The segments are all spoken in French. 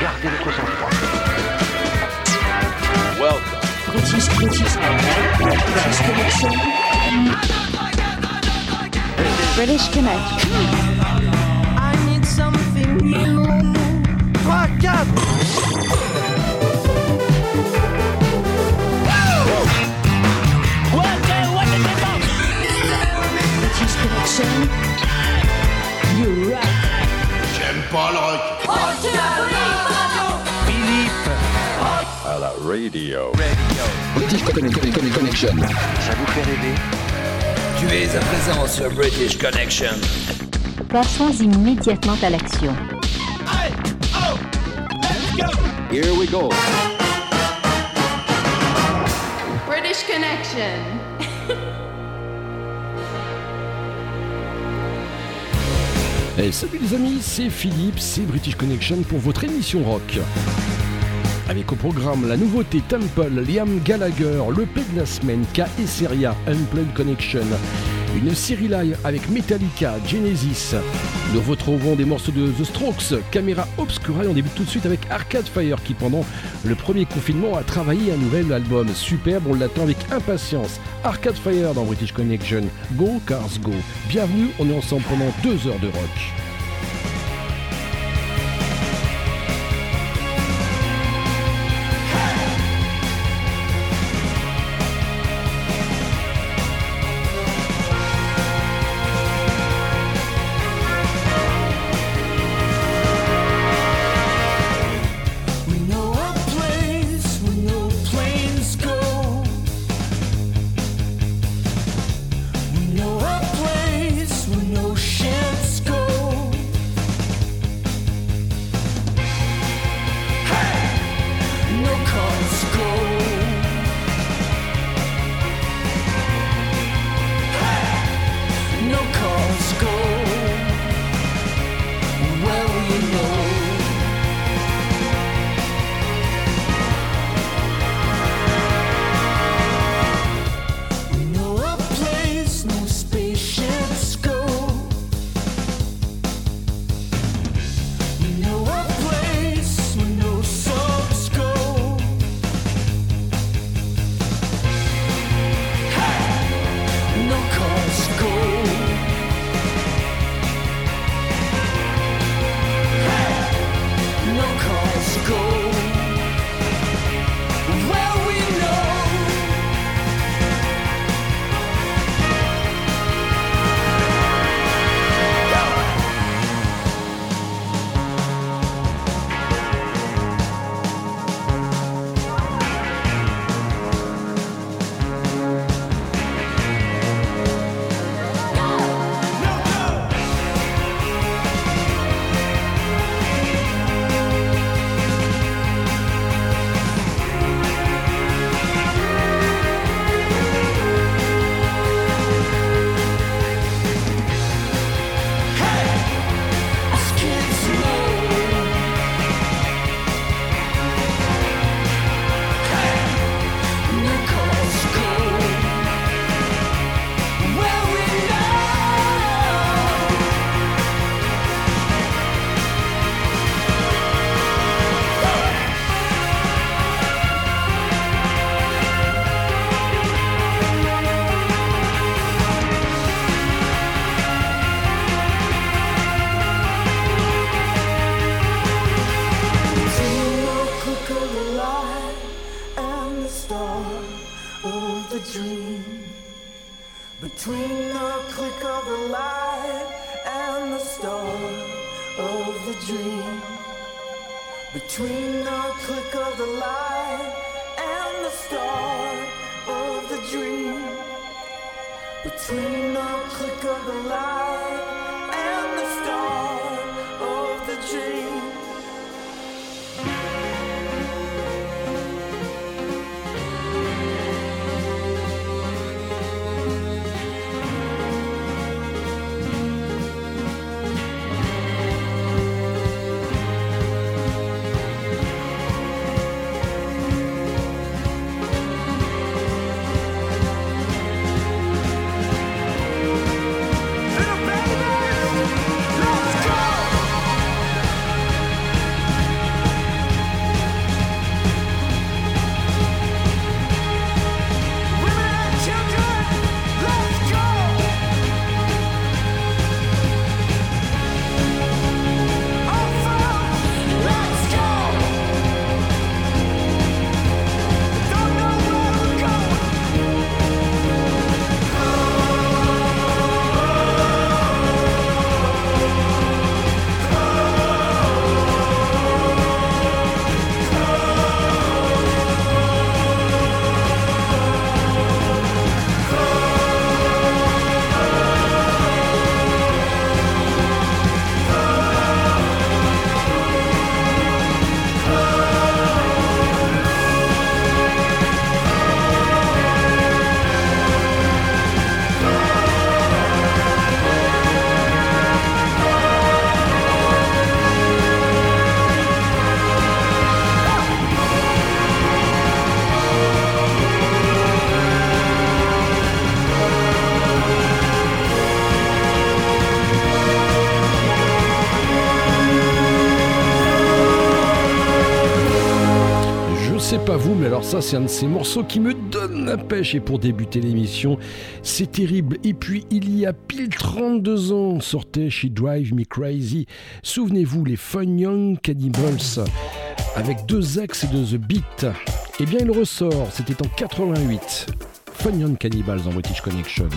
Gardez votre sang-froid. Welcome. British, British, British Connection. British Connection. I need something new. 3, 4 You rock. J'aime pas le rock. à la radio. British Connection. Connection. Ça vous fait rêver? Tu es à présent sur British Connection. Passons immédiatement à l'action. Here we go. British Connection. Salut les amis, c'est Philippe, c'est British Connection pour votre émission rock. Avec au programme la nouveauté Temple, Liam Gallagher, le P de la semaine, K Seria, Unplugged Connection, une série live avec Metallica, Genesis. Nous retrouvons des morceaux de The Strokes, Camera Obscura et on débute tout de suite avec Arcade Fire qui pendant le premier confinement a travaillé un nouvel album superbe, on l'attend avec impatience. Arcade Fire dans British Connection, Go Cars Go. Bienvenue, on est ensemble pendant deux heures de rock. Pas vous, mais alors ça, c'est un de ces morceaux qui me donne la pêche. Et pour débuter l'émission, c'est terrible. Et puis, il y a pile 32 ans, sortait She Drive Me Crazy. Souvenez-vous, les Fun Young Cannibals, avec deux axes et deux beats. Eh bien, il ressort, c'était en 88. Fun Young Cannibals en British Connection.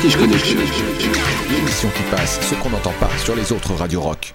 L'émission qui passe ce qu'on n'entend pas sur les autres radios rock.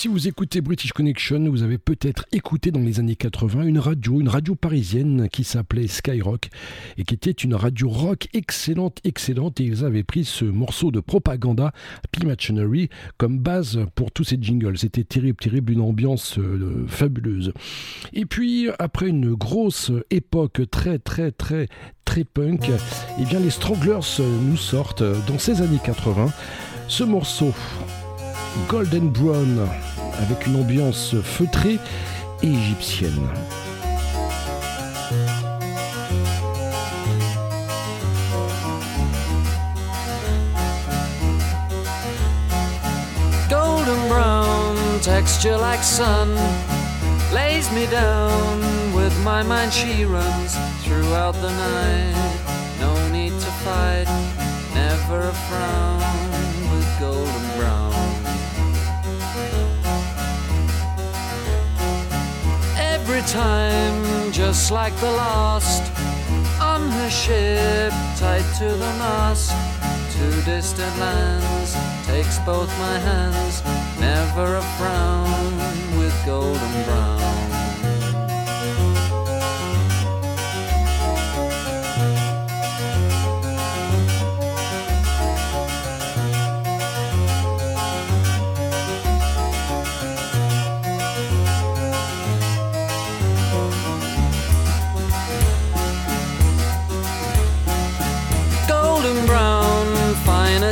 Si vous écoutez British Connection, vous avez peut-être écouté dans les années 80 une radio, une radio parisienne qui s'appelait Skyrock et qui était une radio rock excellente, excellente. Et ils avaient pris ce morceau de propaganda, P-Machinery, comme base pour tous ces jingles. C'était terrible, terrible, une ambiance euh, fabuleuse. Et puis, après une grosse époque très, très, très, très punk, eh bien, les Stranglers nous sortent dans ces années 80 ce morceau Golden Brown avec une ambiance feutrée égyptienne. Golden brown texture like sun lays me down with my mind she runs throughout the night no need to fight never a frown with golden every time, just like the last. On her ship, tied to the mast, to distant lands, takes both my hands, never a frown with golden brown.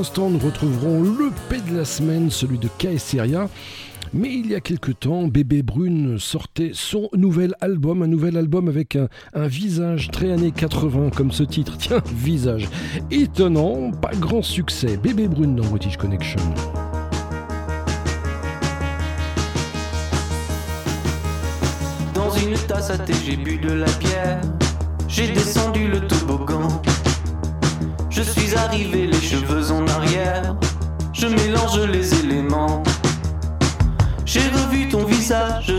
nous retrouverons le P de la semaine, celui de Kaeseria. Mais il y a quelque temps, Bébé Brune sortait son nouvel album, un nouvel album avec un, un, visage très années 80 comme ce titre. Tiens, visage étonnant, pas grand succès. Bébé Brune dans British Connection. Dans une tasse à thé, j'ai bu de la bière. J'ai descendu le toboggan. Je suis arrivé les cheveux en arrière. Je mélange les éléments. J'ai revu ton visage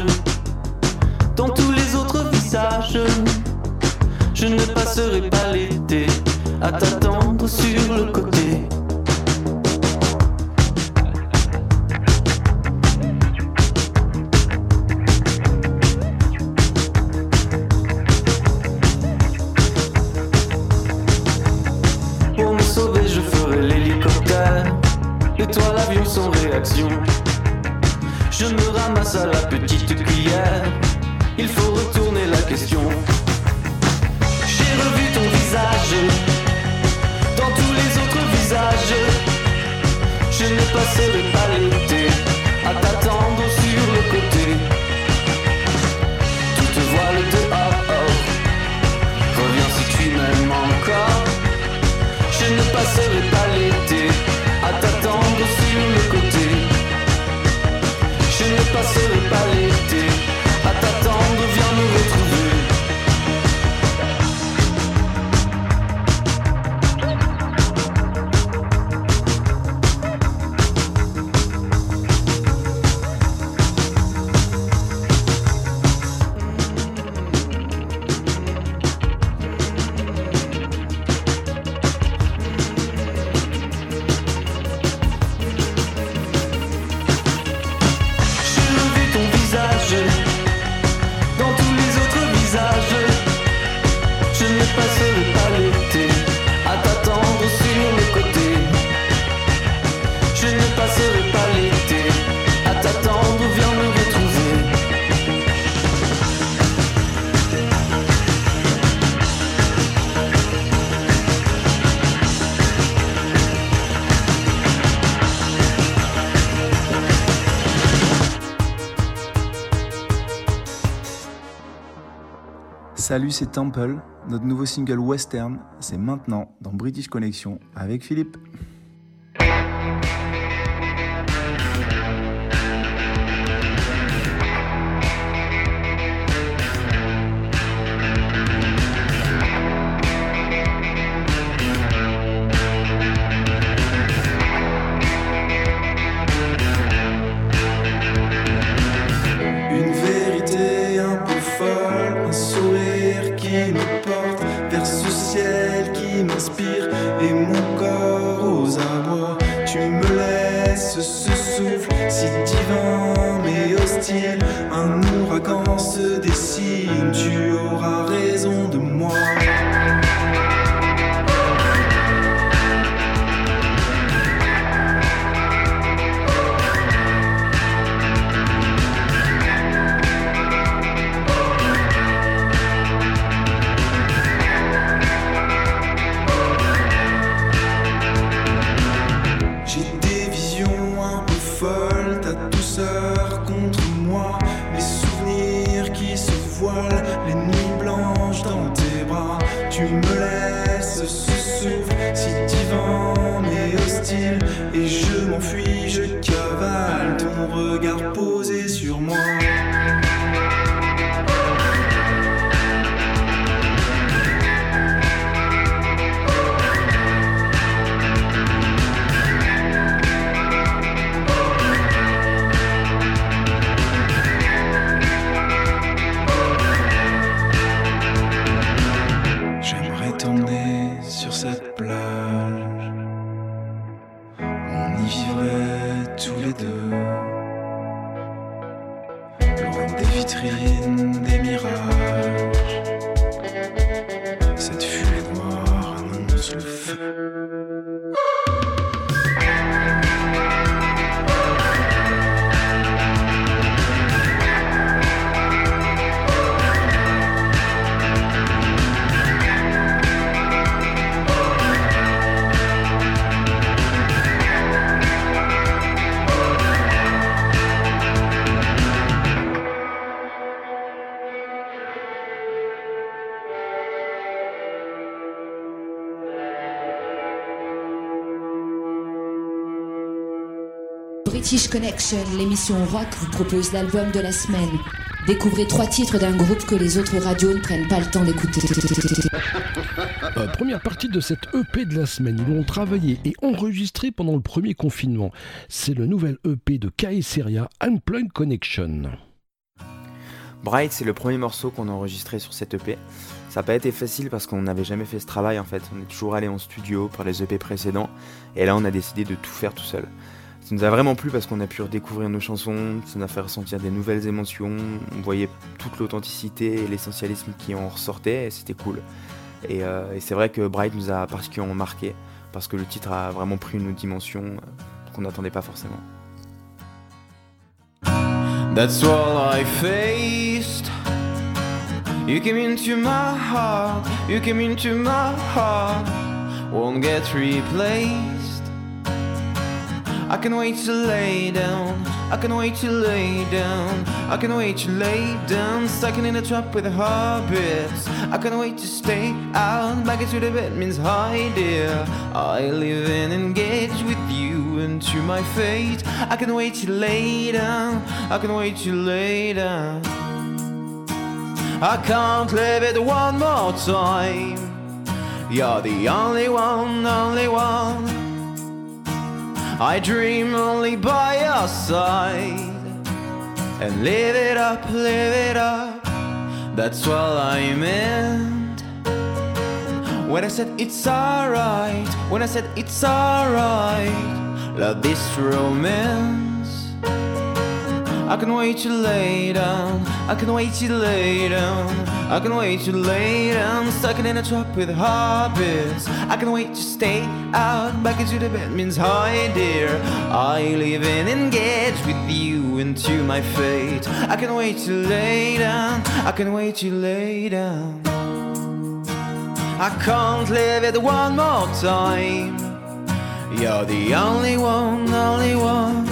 dans tous les autres visages. Je ne passerai pas l'été à t'attendre sur le côté. Il faut retourner la question. J'ai revu ton visage dans tous les autres visages. Je ne passerai pas l'été à t'attendre sur le côté. Toute voile dehors, reviens si tu m'aimes encore. Je ne passerai pas l'été Salut, c'est Temple. Notre nouveau single Western, c'est maintenant dans British Connection avec Philippe. Posé sur moi. British Connection, l'émission rock, vous propose l'album de la semaine. Découvrez trois titres d'un groupe que les autres radios ne prennent pas le temps d'écouter. Euh, première partie de cette EP de la semaine. Ils l'ont travaillé et enregistré pendant le premier confinement. C'est le nouvel EP de Kaeseria, Unplugged Connection. Bright, c'est le premier morceau qu'on a enregistré sur cette EP. Ça n'a pas été facile parce qu'on n'avait jamais fait ce travail en fait. On est toujours allé en studio pour les EP précédents et là on a décidé de tout faire tout seul. Ça nous a vraiment plu parce qu'on a pu redécouvrir nos chansons, ça nous a fait ressentir des nouvelles émotions, on voyait toute l'authenticité et l'essentialisme qui en ressortait et c'était cool. Et, euh, c'est vrai que Bright nous a particulièrement marqué parce que le titre a vraiment pris une dimension. qu'on n'attendait pas forcément. That's I faced. You came into my heart, you came into my heart, won't get replaced. I can wait to lay down, I can wait to lay down, I can wait to lay down, stuck in a trap with habits. I can wait to stay out, back into the bed means hi dear. I live and engage with you into my fate. I can wait to lay down, I can wait to lay down. I can't live it one more time. You're the only one, only one. I dream only by your side. And live it up, live it up. That's all I meant. When I said it's alright, when I said it's alright, love this romance. I can wait to lay down, I can wait to lay down, I can wait to lay down, stuck in a trap with habits. I can wait to stay out, back into the bed means hi dear. I live and engage with you into my fate. I can wait to lay down, I can wait to lay down. I can't live it one more time. You're the only one, only one.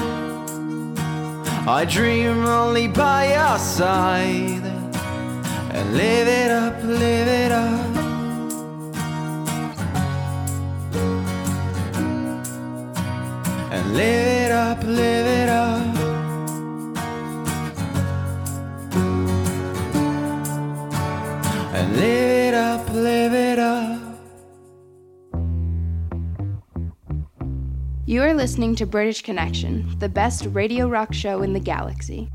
I dream only by your side. And live it up, live it up. And live it up, live it up. And live it up, live it up. You are listening to British Connection, the best radio rock show in the galaxy.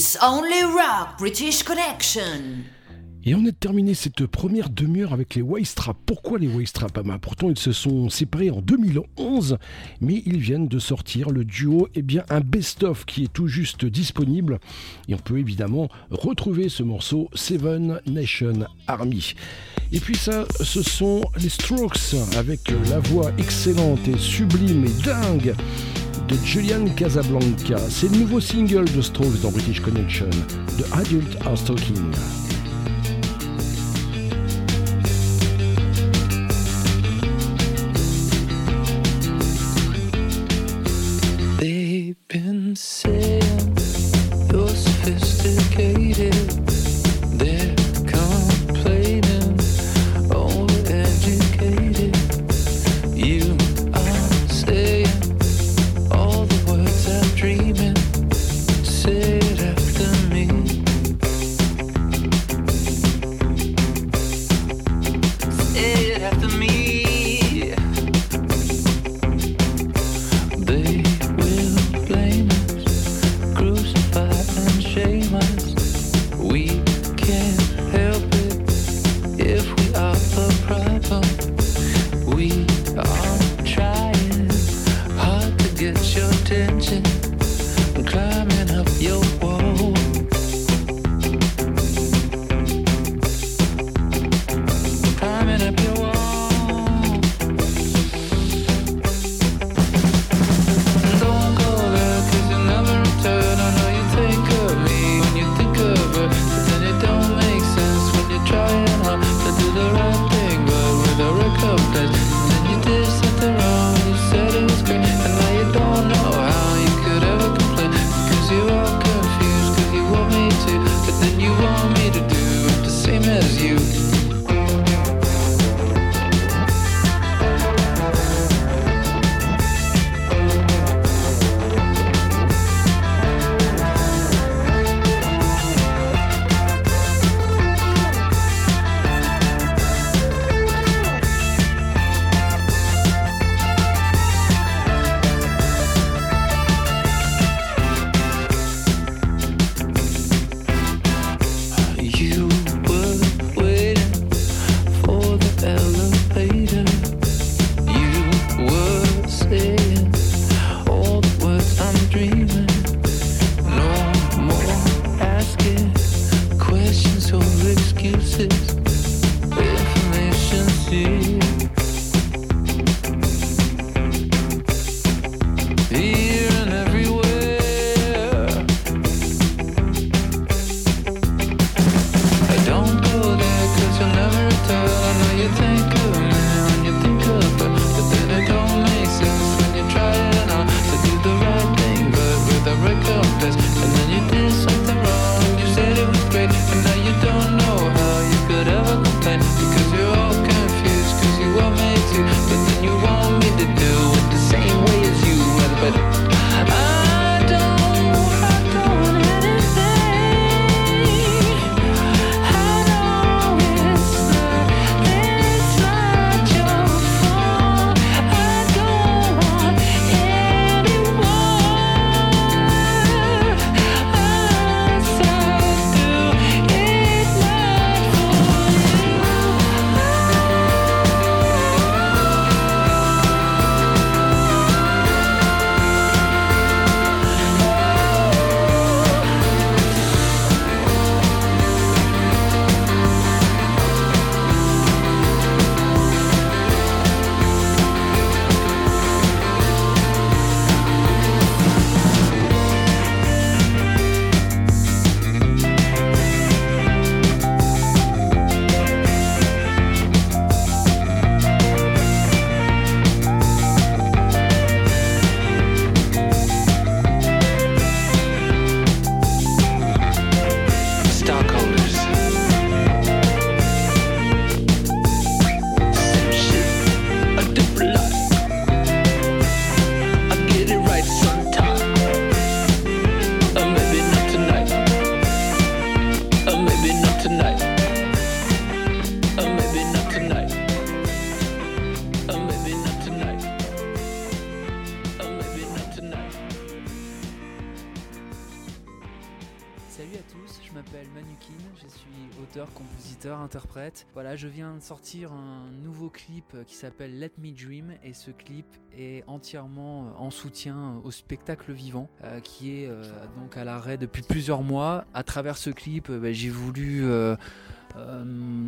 It's only rock, British Connection. Et on a terminé cette première demi-heure avec les Wastrap. Pourquoi les Wastrap ah Pourtant, ils se sont séparés en 2011, mais ils viennent de sortir le duo, eh bien, un best-of qui est tout juste disponible. Et on peut évidemment retrouver ce morceau Seven Nation Army. Et puis ça, ce sont les Strokes avec la voix excellente et sublime et dingue de Julian Casablanca. C'est le nouveau single de Strokes dans British Connection, The Adult House Talking. Euh, qui s'appelle Let Me Dream et ce clip est entièrement euh, en soutien au spectacle vivant euh, qui est euh, donc à l'arrêt depuis plusieurs mois. À travers ce clip, euh, bah, j'ai voulu euh, euh,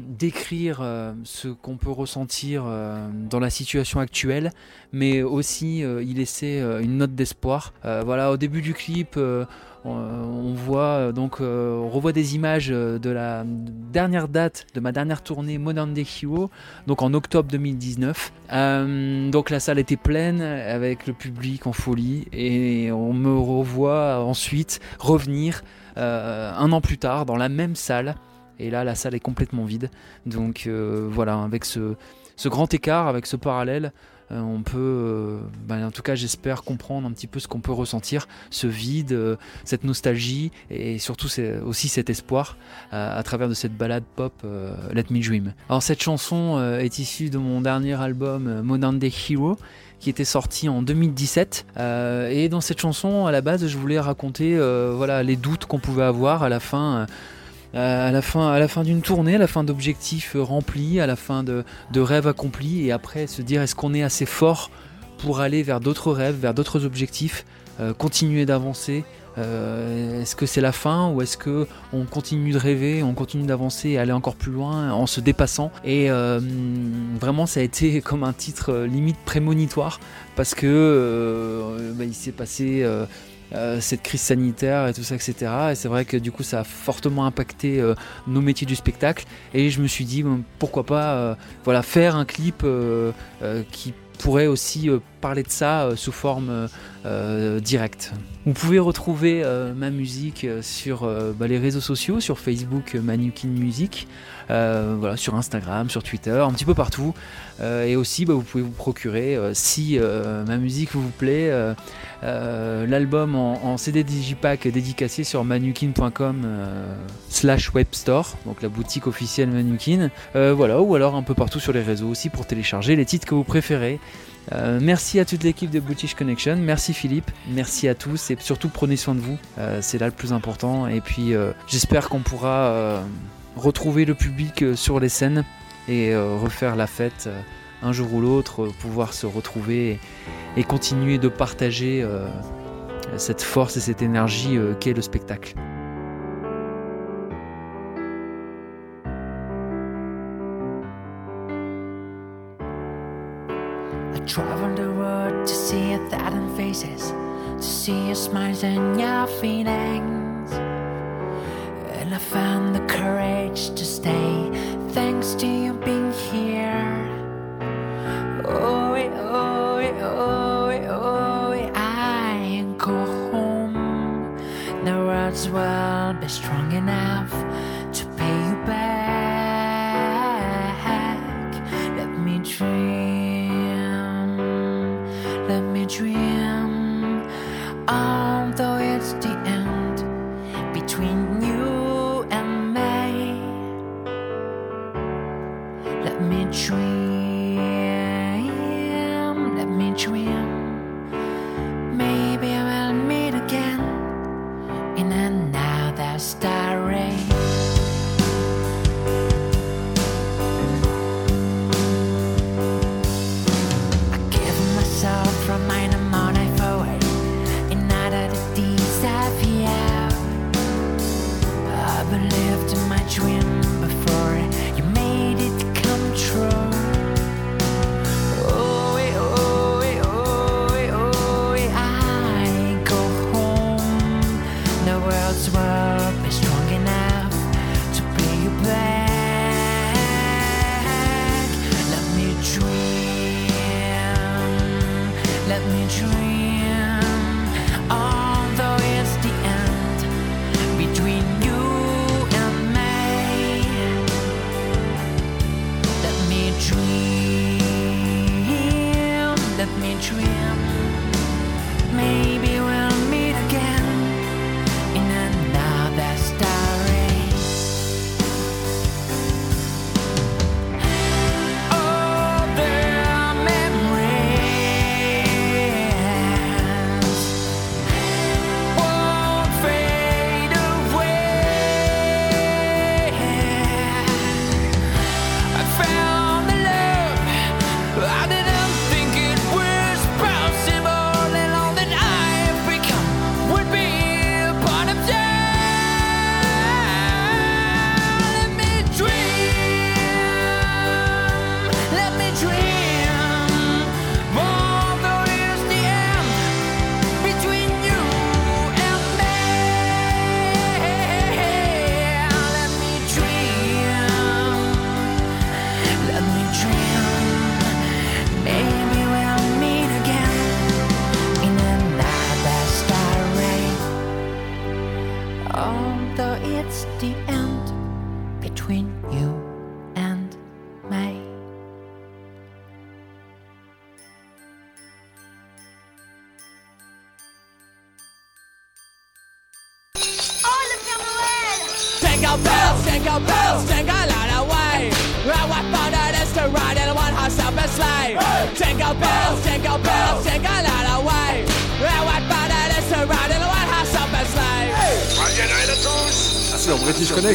décrire euh, ce qu'on peut ressentir euh, dans la situation actuelle, mais aussi euh, y laisser euh, une note d'espoir. Euh, voilà, au début du clip, euh, on, on voit euh, donc, euh, revoit des images euh, de la dernière date de ma dernière tournée Modern Day Hero, donc en octobre 2019. Euh, donc la salle était pleine avec le public en folie et on me revoit ensuite revenir euh, un an plus tard dans la même salle et là, la salle est complètement vide. Donc euh, voilà, avec ce, grand écart, avec ce parallèle, euh, on peut, euh, ben, en tout cas, j'espère comprendre un petit peu ce qu'on peut ressentir, ce vide, euh, cette nostalgie et surtout aussi cet espoir euh, à travers de cette balade pop euh, Let Me Dream. Alors cette chanson euh, est issue de mon dernier album euh, Modern Day Hero qui était sorti en 2017 Euh, et dans cette chanson à la base je voulais raconter euh, voilà les doutes qu'on pouvait avoir à la fin euh, euh, à la fin, à la fin d'une tournée, à la fin d'objectifs euh, remplis, à la fin de, rêves accomplis, et après se dire est-ce qu'on est assez fort pour aller vers d'autres rêves, vers d'autres objectifs, euh, continuer d'avancer. Euh, est-ce que c'est la fin ou est-ce que on continue de rêver, on continue d'avancer et aller encore plus loin en se dépassant? Et euh, vraiment, ça a été comme un titre euh, limite prémonitoire parce que euh, bah, il s'est passé. Euh, cette crise sanitaire et tout ça, etc. Et c'est vrai que du coup, ça a fortement impacté euh, nos métiers du spectacle. Et je me suis dit, pourquoi pas euh, voilà, faire un clip qui pourrait aussi parler de ça sous forme euh, directe. Vous pouvez retrouver euh, ma musique euh, sur bah, les réseaux sociaux, sur Facebook Manukin Music, voilà, sur Instagram, sur Twitter, un petit peu partout. Et aussi, bah, vous pouvez vous procurer, si ma musique vous plaît, l'album en, CD Digipack dédicacé sur manukin.com slash webstore, donc la boutique officielle Manukin. Voilà, ou alors un peu partout sur les réseaux aussi pour télécharger les titres que vous préférez. Euh, merci à toute l'équipe de British Connection, merci Philippe, merci à tous et surtout prenez soin de vous, Euh, c'est là le plus important. Et puis euh, j'espère qu'on pourra retrouver le public sur les scènes et refaire la fête un jour ou l'autre, pouvoir se retrouver et, continuer de partager cette force et cette énergie qu'est le spectacle. I traveled the world to see a thousand faces, to see your smiles and your feelings. And I found the courage to stay, thanks to you being here. Oh, oh, oh, oh, I go home. The words will be strong enough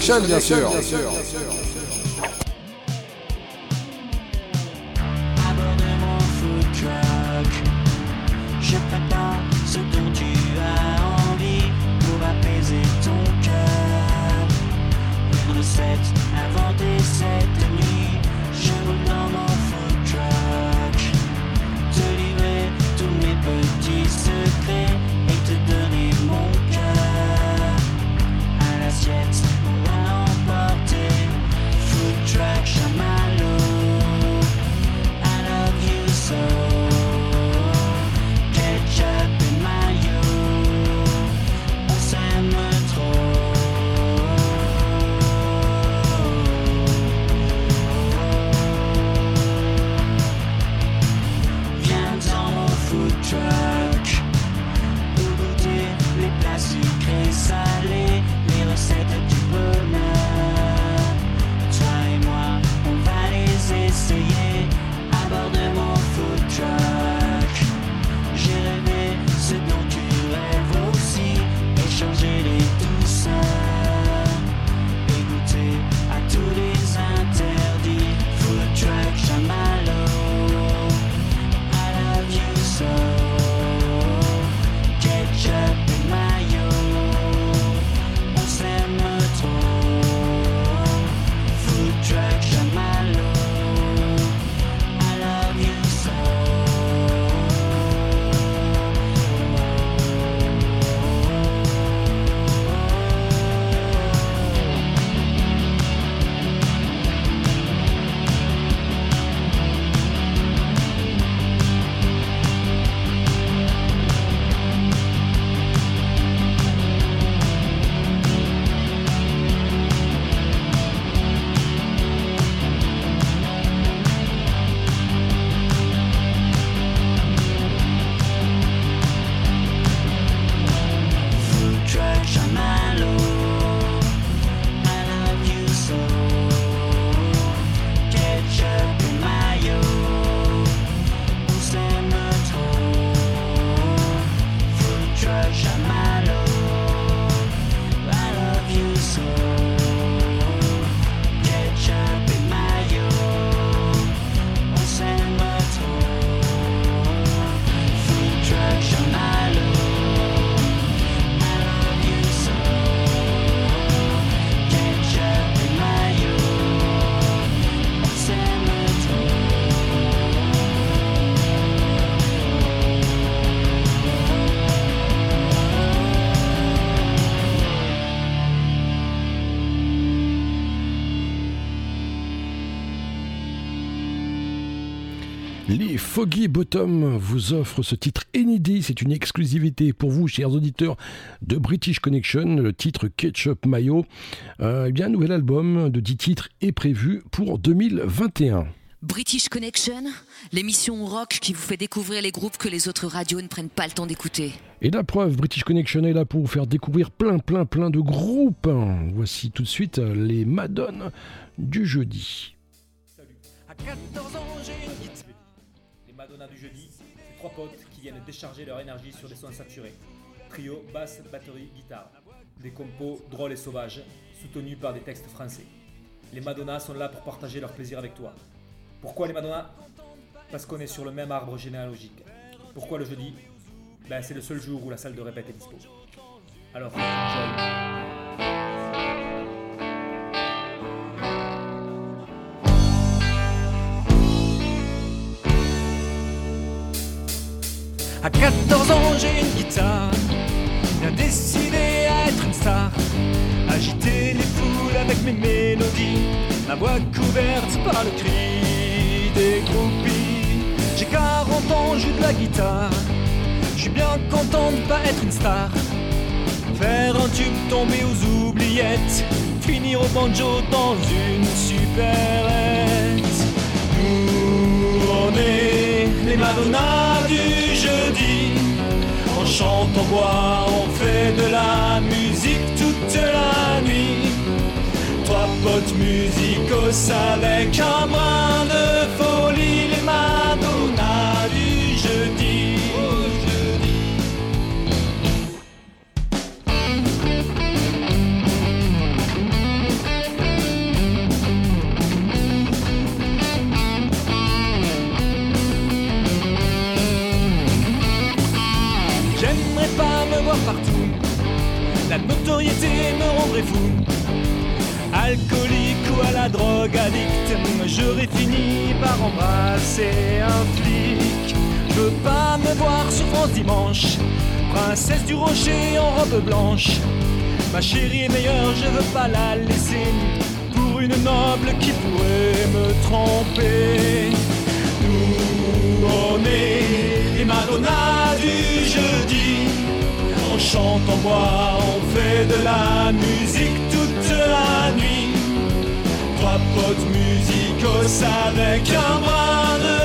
Connection, bien sûr. À Les Foggy Bottom vous offrent ce titre inédit. C'est une exclusivité pour vous, chers auditeurs de British Connection. Le titre Ketchup Mayo. Euh, eh bien, un nouvel album de 10 titres est prévu pour 2021. British Connection, l'émission rock qui vous fait découvrir les groupes que les autres radios ne prennent pas le temps d'écouter. Et la preuve, British Connection est là pour vous faire découvrir plein, plein, plein de groupes. Voici tout de suite les Madonnes du jeudi. À 14 ans, j'ai une guitare. Madonna du jeudi, c'est trois potes qui viennent décharger leur énergie sur des sons saturés. Trio, basse, batterie, guitare. Des compos drôles et sauvages, soutenus par des textes français. Les Madonna sont là pour partager leur plaisir avec toi. Pourquoi les Madonna? Parce qu'on est sur le même arbre généalogique. Pourquoi le jeudi? Ben c'est le seul jour où la salle de répète est dispo. Alors. À 14 ans, j'ai une guitare. Bien décidé à être une star. Agiter les foules avec mes mélodies. Ma voix couverte par le cri des groupies. J'ai 40 ans, joue de la guitare. Je suis bien content de pas être une star. Faire un tube tomber aux oubliettes. Finir au banjo dans une supérette. Nous, on est les Madonna du chante, on boit, on fait de la musique toute la nuit. Trois potes musicos avec un brin de folie, les Madonna la notoriété me rendrait fou. Alcoolique ou à la drogue addict, j'aurais fini par embrasser un flic. Je veux pas me voir sur France Dimanche, princesse du rocher en robe blanche. Ma chérie est meilleure, je veux pas la laisser pour une noble qui pourrait me tromper. Nous, on est les Madonna du jeudi. On chante, on boit, on fait de la musique toute la nuit. Trois potes musicos avec un brin de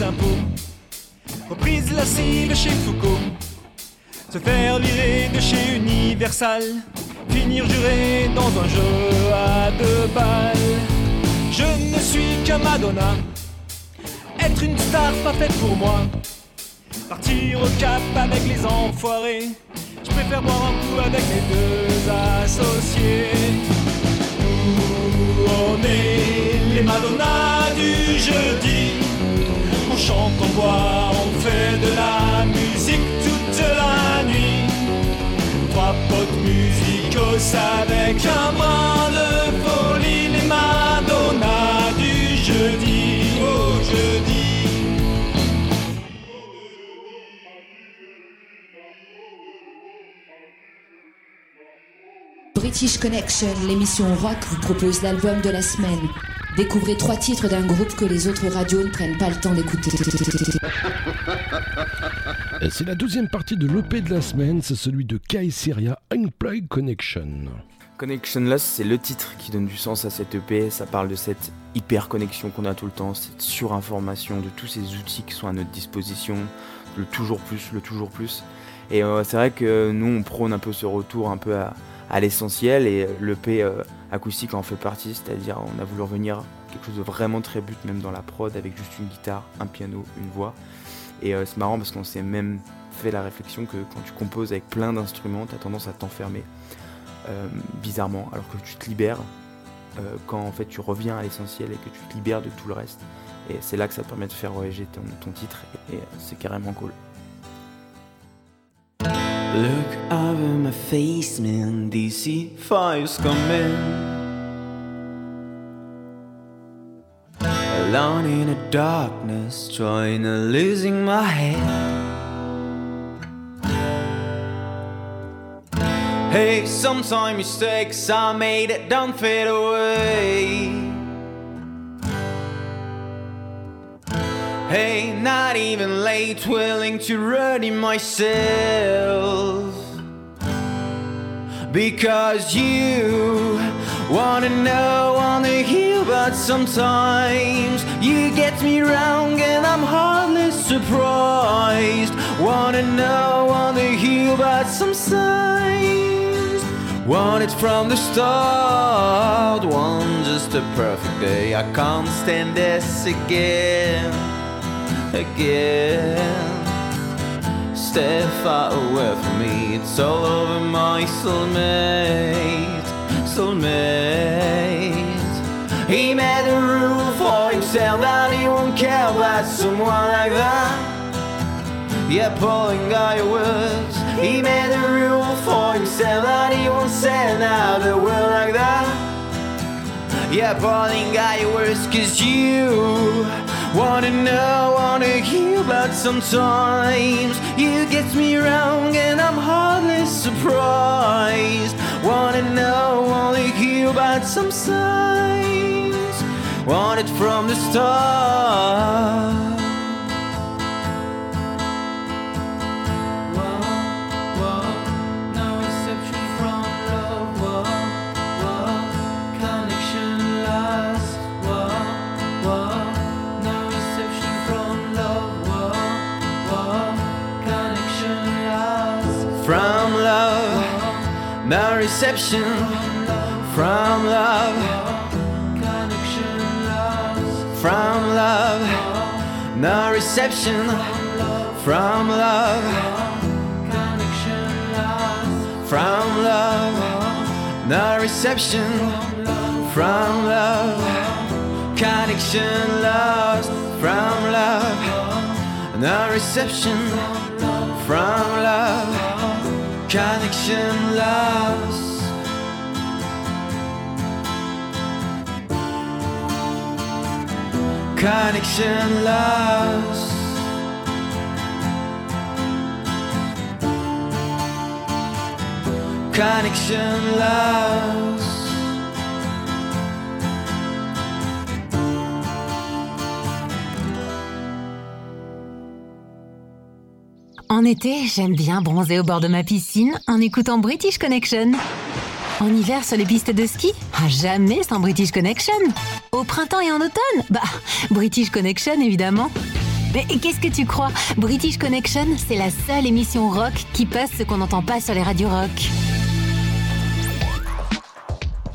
les impôts. Reprise lascive chez Foucault. Se faire virer de chez Universal. Finir juré dans un jeu à deux balles. Je ne suis que Madonna. Être une star pas faite pour moi. Partir au cap avec les enfoirés. Je préfère boire un coup avec mes deux associés. On est les Madonna du jeudi. Chante, on boit, on fait de la musique toute la nuit. Trois potes musicos avec un brin de folie, les Madonna du jeudi. Au jeudi. British Connection, l'émission rock, vous propose l'album de la semaine. Découvrez trois titres d'un groupe que les autres radios ne prennent pas le temps d'écouter. C'est la deuxième partie de l'EP de la semaine, c'est celui de Kaiseria Unplugged Connection. Connection Lost, c'est le titre qui donne du sens à cette EP. Ça parle de cette hyper connexion qu'on a tout le temps, cette surinformation de tous ces outils qui sont à notre disposition, le toujours plus, le toujours plus. Et euh, c'est vrai que nous, on prône un peu ce retour un peu à, à l'essentiel et l'EP euh, acoustique en fait partie, c'est-à-dire on a voulu revenir à quelque chose de vraiment très but, même dans la prod, avec juste une guitare, un piano, une voix. Et euh, c'est marrant parce qu'on s'est même fait la réflexion que quand tu composes avec plein d'instruments, tu as tendance à t'enfermer euh, bizarrement, alors que tu te libères euh, quand en fait tu reviens à l'essentiel et que tu te libères de tout le reste. Et c'est là que ça te permet de faire voyager ton, ton titre et, et c'est carrément cool. Look over my face, man. DC fire's coming. Alone in the darkness, trying to losing my head. Hey, sometimes mistakes I made it don't fade away. Hey, not even late, willing to ready myself. Because you wanna know, wanna hear, but sometimes you get me wrong and I'm hardly surprised. Wanna know, wanna hear, but some signs. Want it from the start, one just a perfect day. I can't stand this again again. Stay far away from me, it's all over my soulmate, soulmate. He made a rule for himself that he won't care about someone like that. Yeah, pulling guy words. He made a rule for himself that he won't send out the world like that. Yeah, pulling guy words, cause you Wanna know, wanna hear, but sometimes you get me wrong and I'm hardly surprised. Wanna know, wanna hear, but some signs. wanted from the start. No reception. From love, from love, no reception. From love, Connection lost. from love, no reception. From love, connection lost. From love, no reception. From love, connection lost. Connection lost. Connection lost. En été, j'aime bien bronzer au bord de ma piscine en écoutant British Connection. En hiver, sur les pistes de ski, ah, jamais sans British Connection. Au printemps et en automne, bah, British Connection évidemment. Mais qu'est-ce que tu crois? British Connection, c'est la seule émission rock qui passe ce qu'on n'entend pas sur les radios rock.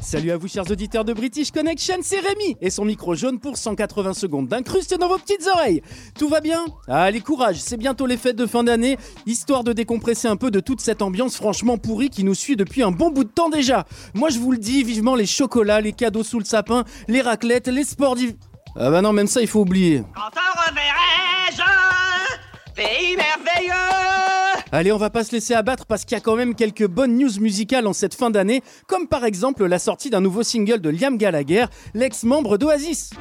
Salut à vous chers auditeurs de British Connection, c'est Rémi et son micro jaune pour 180 secondes d'incruste dans vos petites oreilles. Tout va bien? Allez courage, c'est bientôt les fêtes de fin d'année, histoire de décompresser un peu de toute cette ambiance franchement pourrie qui nous suit depuis un bon bout de temps déjà. Moi je vous le dis, vivement les chocolats, les cadeaux sous le sapin, les raclettes, les sports d'hiver... Ah bah non, même ça il faut oublier. Quand reverrai-je, pays merveilleux Allez, on va pas se laisser abattre parce qu'il y a quand même quelques bonnes news musicales en cette fin d'année, comme par exemple la sortie d'un nouveau single de Liam Gallagher, l'ex-membre d'Oasis.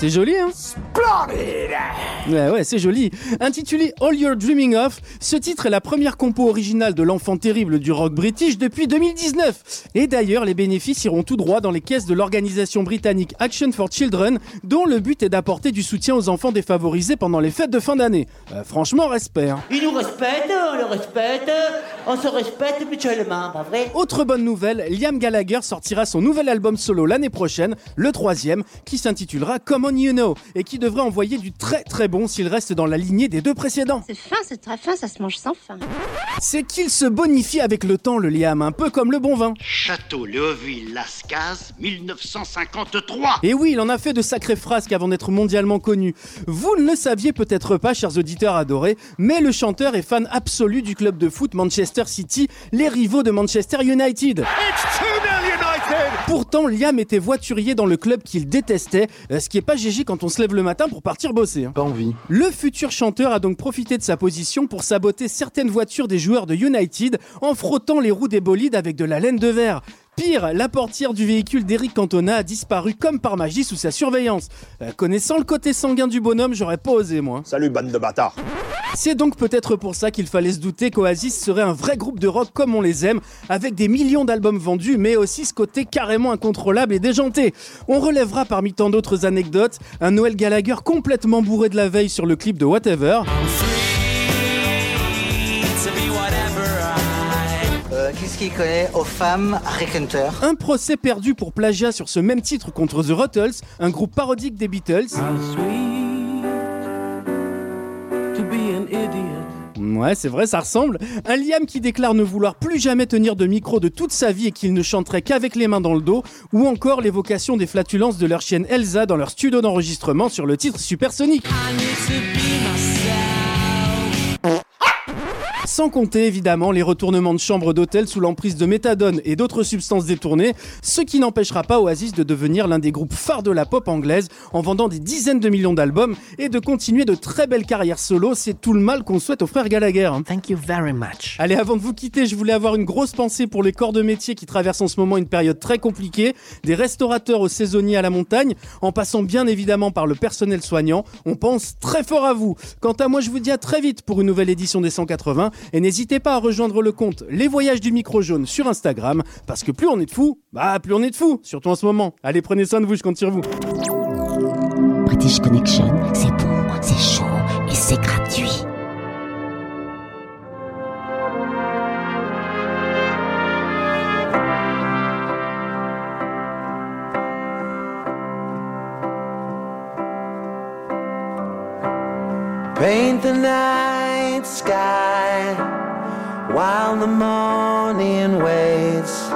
C'est joli, hein Ouais, ouais, c'est joli. Intitulé All You're Dreaming Of, ce titre est la première compo originale de l'enfant terrible du rock british depuis 2019. Et d'ailleurs, les bénéfices iront tout droit dans les caisses de l'organisation britannique Action for Children, dont le but est d'apporter du soutien aux enfants défavorisés pendant les fêtes de fin d'année. Euh, franchement, respect. hein. Il nous respecte, on le respecte, on se respecte mutuellement, pas vrai? Autre bonne nouvelle, Liam Gallagher sortira son nouvel album solo l'année prochaine, le troisième, qui s'intitulera Come On You Know, et qui devrait envoyer du très très bon s'il reste dans la lignée des deux précédents. C'est fin, c'est très fin, ça se mange sans fin. C'est qu'il se bonifie avec le temps, le Liam, un peu comme le bon vin. Château Léoville Lascaz, 1953. Et oui, il en a fait de sacrés frasques avant d'être mondialement connu. Vous ne le saviez peut-être pas, chers auditeurs adorés, mais le chanteur est fan absolu du club de foot Manchester City, les rivaux de Manchester United. Pourtant, Liam était voiturier dans le club qu'il détestait, euh, ce qui est pas GG quand on se lève le matin pour partir bosser. hein. Pas envie. Le futur chanteur a donc profité de sa position pour saboter certaines voitures des joueurs de United en frottant les roues des bolides avec de la laine de verre. Pire, la portière du véhicule d'Eric Cantona a disparu comme par magie sous sa surveillance. Euh, connaissant le côté sanguin du bonhomme, j'aurais pas osé moi. Salut, bande de bâtards. C'est donc peut-être pour ça qu'il fallait se douter qu'Oasis serait un vrai groupe de rock comme on les aime, avec des millions d'albums vendus, mais aussi ce côté carrément incontrôlable et déjanté. On relèvera parmi tant d'autres anecdotes un Noël Gallagher complètement bourré de la veille sur le clip de Whatever. Qu'il connaît aux femmes Rick Hunter Un procès perdu pour plagiat sur ce même titre contre The Ruttles, un groupe parodique des Beatles. Ouais, c'est vrai, ça ressemble. Un Liam qui déclare ne vouloir plus jamais tenir de micro de toute sa vie et qu'il ne chanterait qu'avec les mains dans le dos, ou encore l'évocation des flatulences de leur chienne Elsa dans leur studio d'enregistrement sur le titre Supersonic. Sans compter évidemment les retournements de chambres d'hôtel sous l'emprise de méthadone et d'autres substances détournées, ce qui n'empêchera pas Oasis de devenir l'un des groupes phares de la pop anglaise en vendant des dizaines de millions d'albums et de continuer de très belles carrières solo. C'est tout le mal qu'on souhaite aux frères Gallagher. hein. Thank you very much. Allez, avant de vous quitter, je voulais avoir une grosse pensée pour les corps de métier qui traversent en ce moment une période très compliquée, des restaurateurs aux saisonniers à la montagne, en passant bien évidemment par le personnel soignant. On pense très fort à vous. Quant à moi, je vous dis à très vite pour une nouvelle édition des 180 et n'hésitez pas à rejoindre le compte Les Voyages du Micro Jaune sur Instagram parce que plus on est de fous, bah plus on est de fous, surtout en ce moment. Allez, prenez soin de vous, je compte sur vous. British Connection, c'est bon, c'est chaud et c'est gratuit. Paint the night sky while the morning waits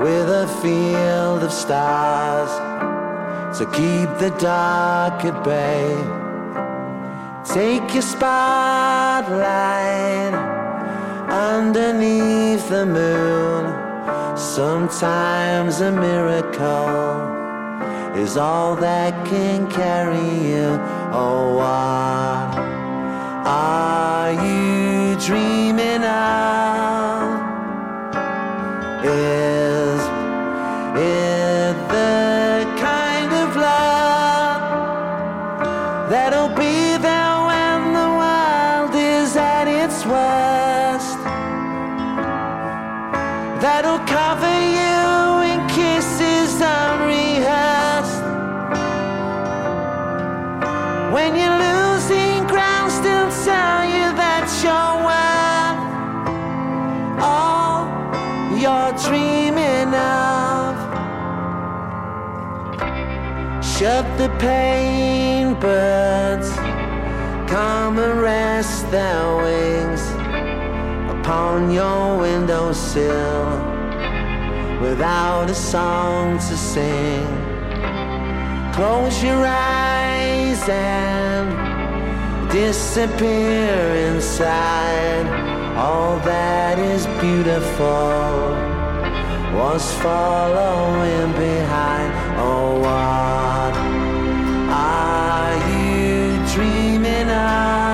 with a field of stars to keep the dark at bay. Take your spotlight underneath the moon. Sometimes a miracle is all that can carry you. Oh, what are you dreaming of? Is it the Shut the pain birds, come and rest their wings upon your windowsill without a song to sing. Close your eyes and disappear inside. All that is beautiful was following behind. Oh, what dreaming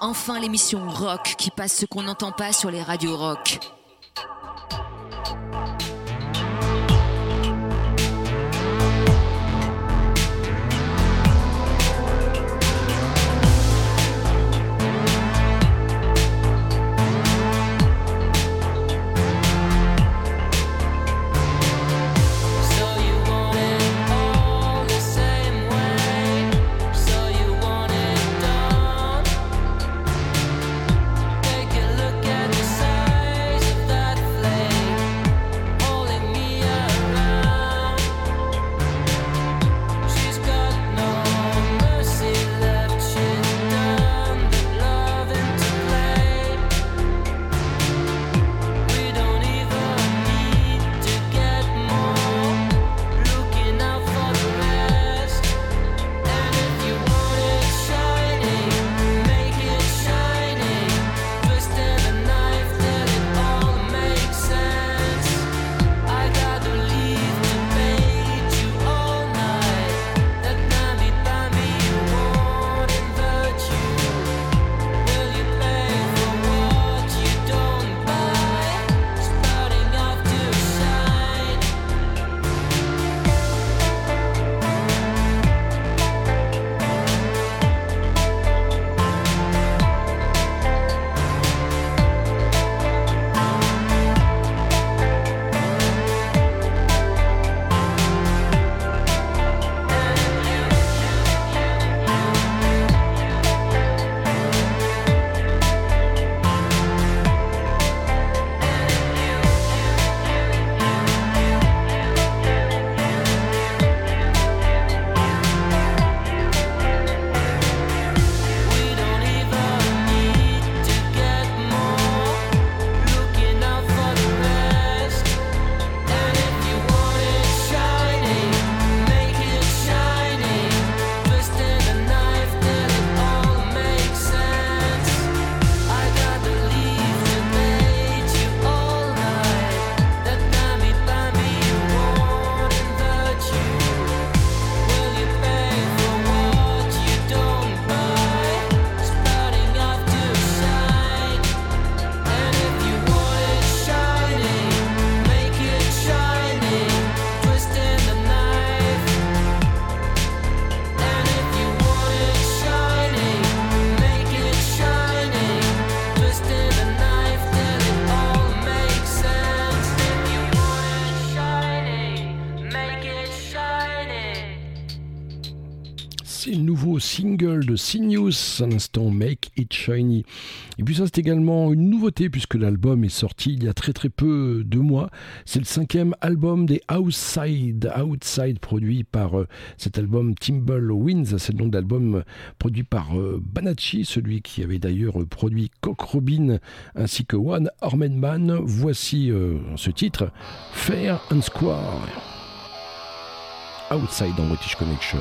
Enfin l'émission rock qui passe ce qu'on n'entend pas sur les radios rock. Single de Sinus, un instant Make It Shiny. Et puis ça c'est également une nouveauté puisque l'album est sorti il y a très très peu de mois. C'est le cinquième album des Outside, Outside produit par euh, cet album Timble Winds, c'est le nom d'album produit par euh, Banacci, celui qui avait d'ailleurs produit Cock Robin ainsi que One Armed Man. Voici euh, ce titre, Fair and Square. Outside dans British Connection.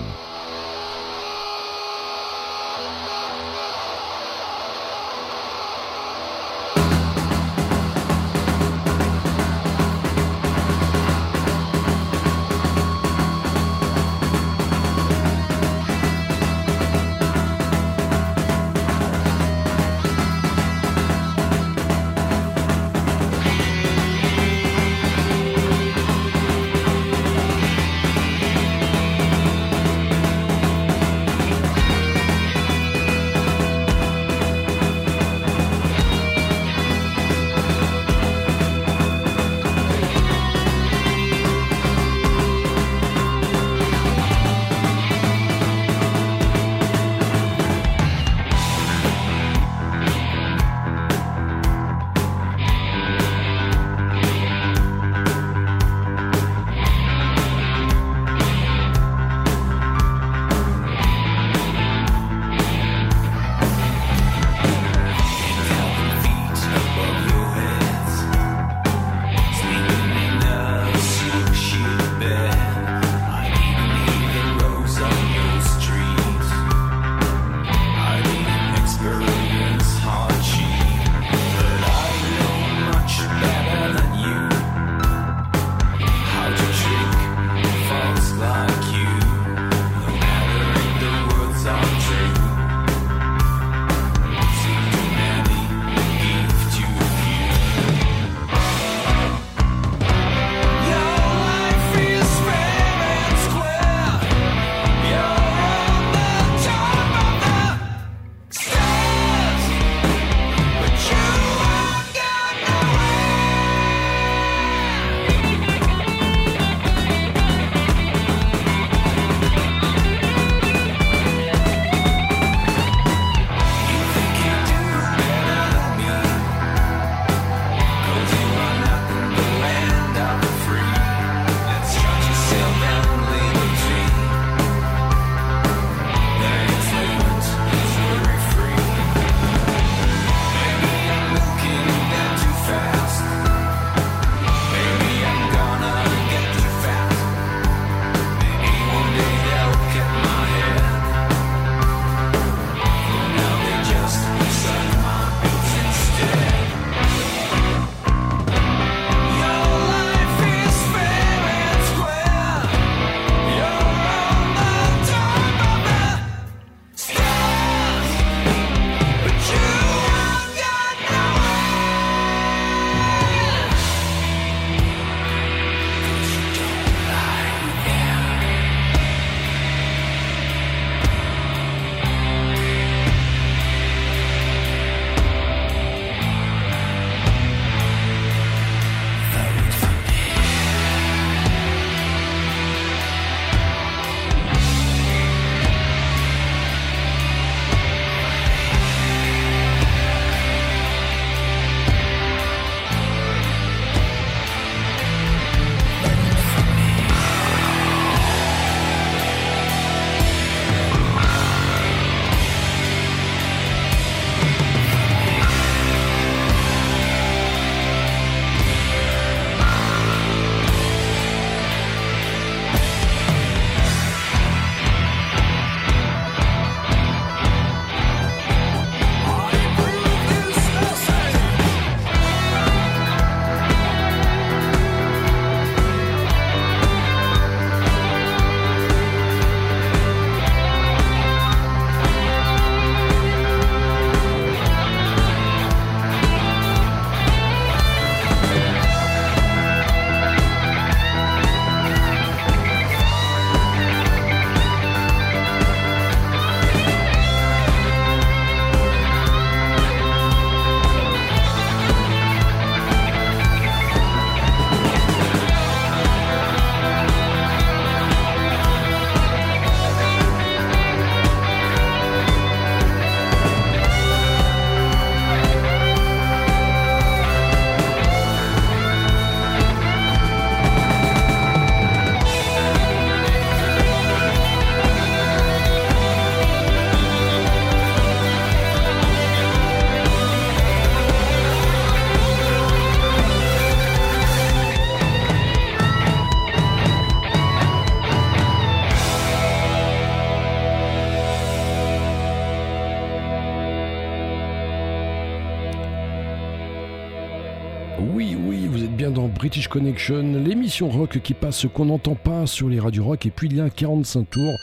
British Connection, l'émission rock qui passe qu'on n'entend pas sur les radios rock. Et puis il y a un 45 tours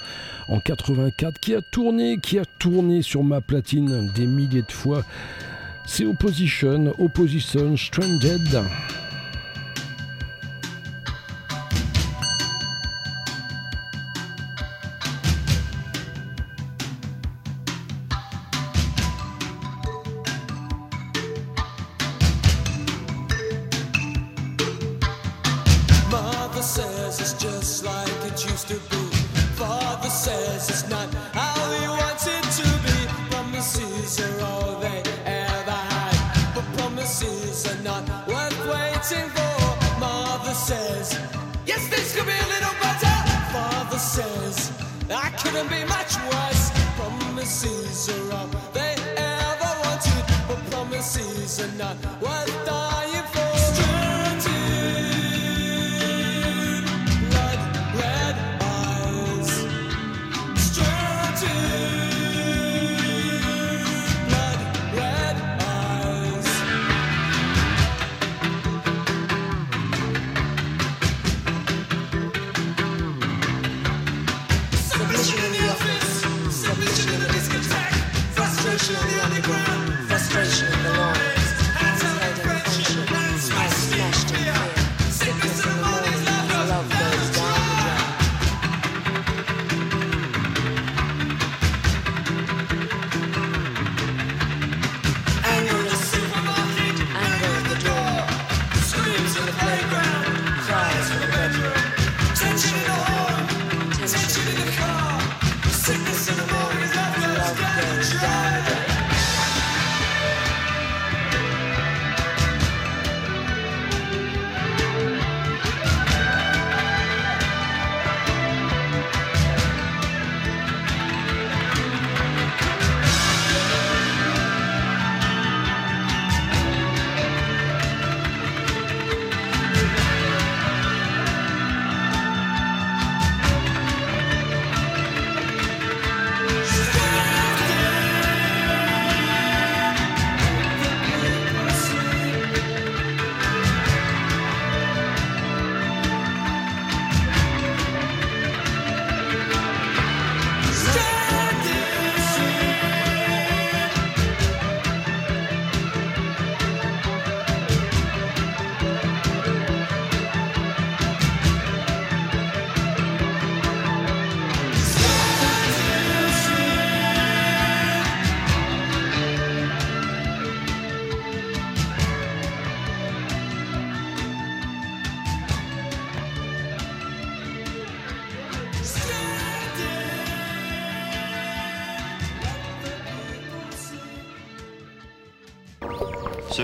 en 84 qui a tourné, qui a tourné sur ma platine des milliers de fois. C'est Opposition, Opposition Stranded.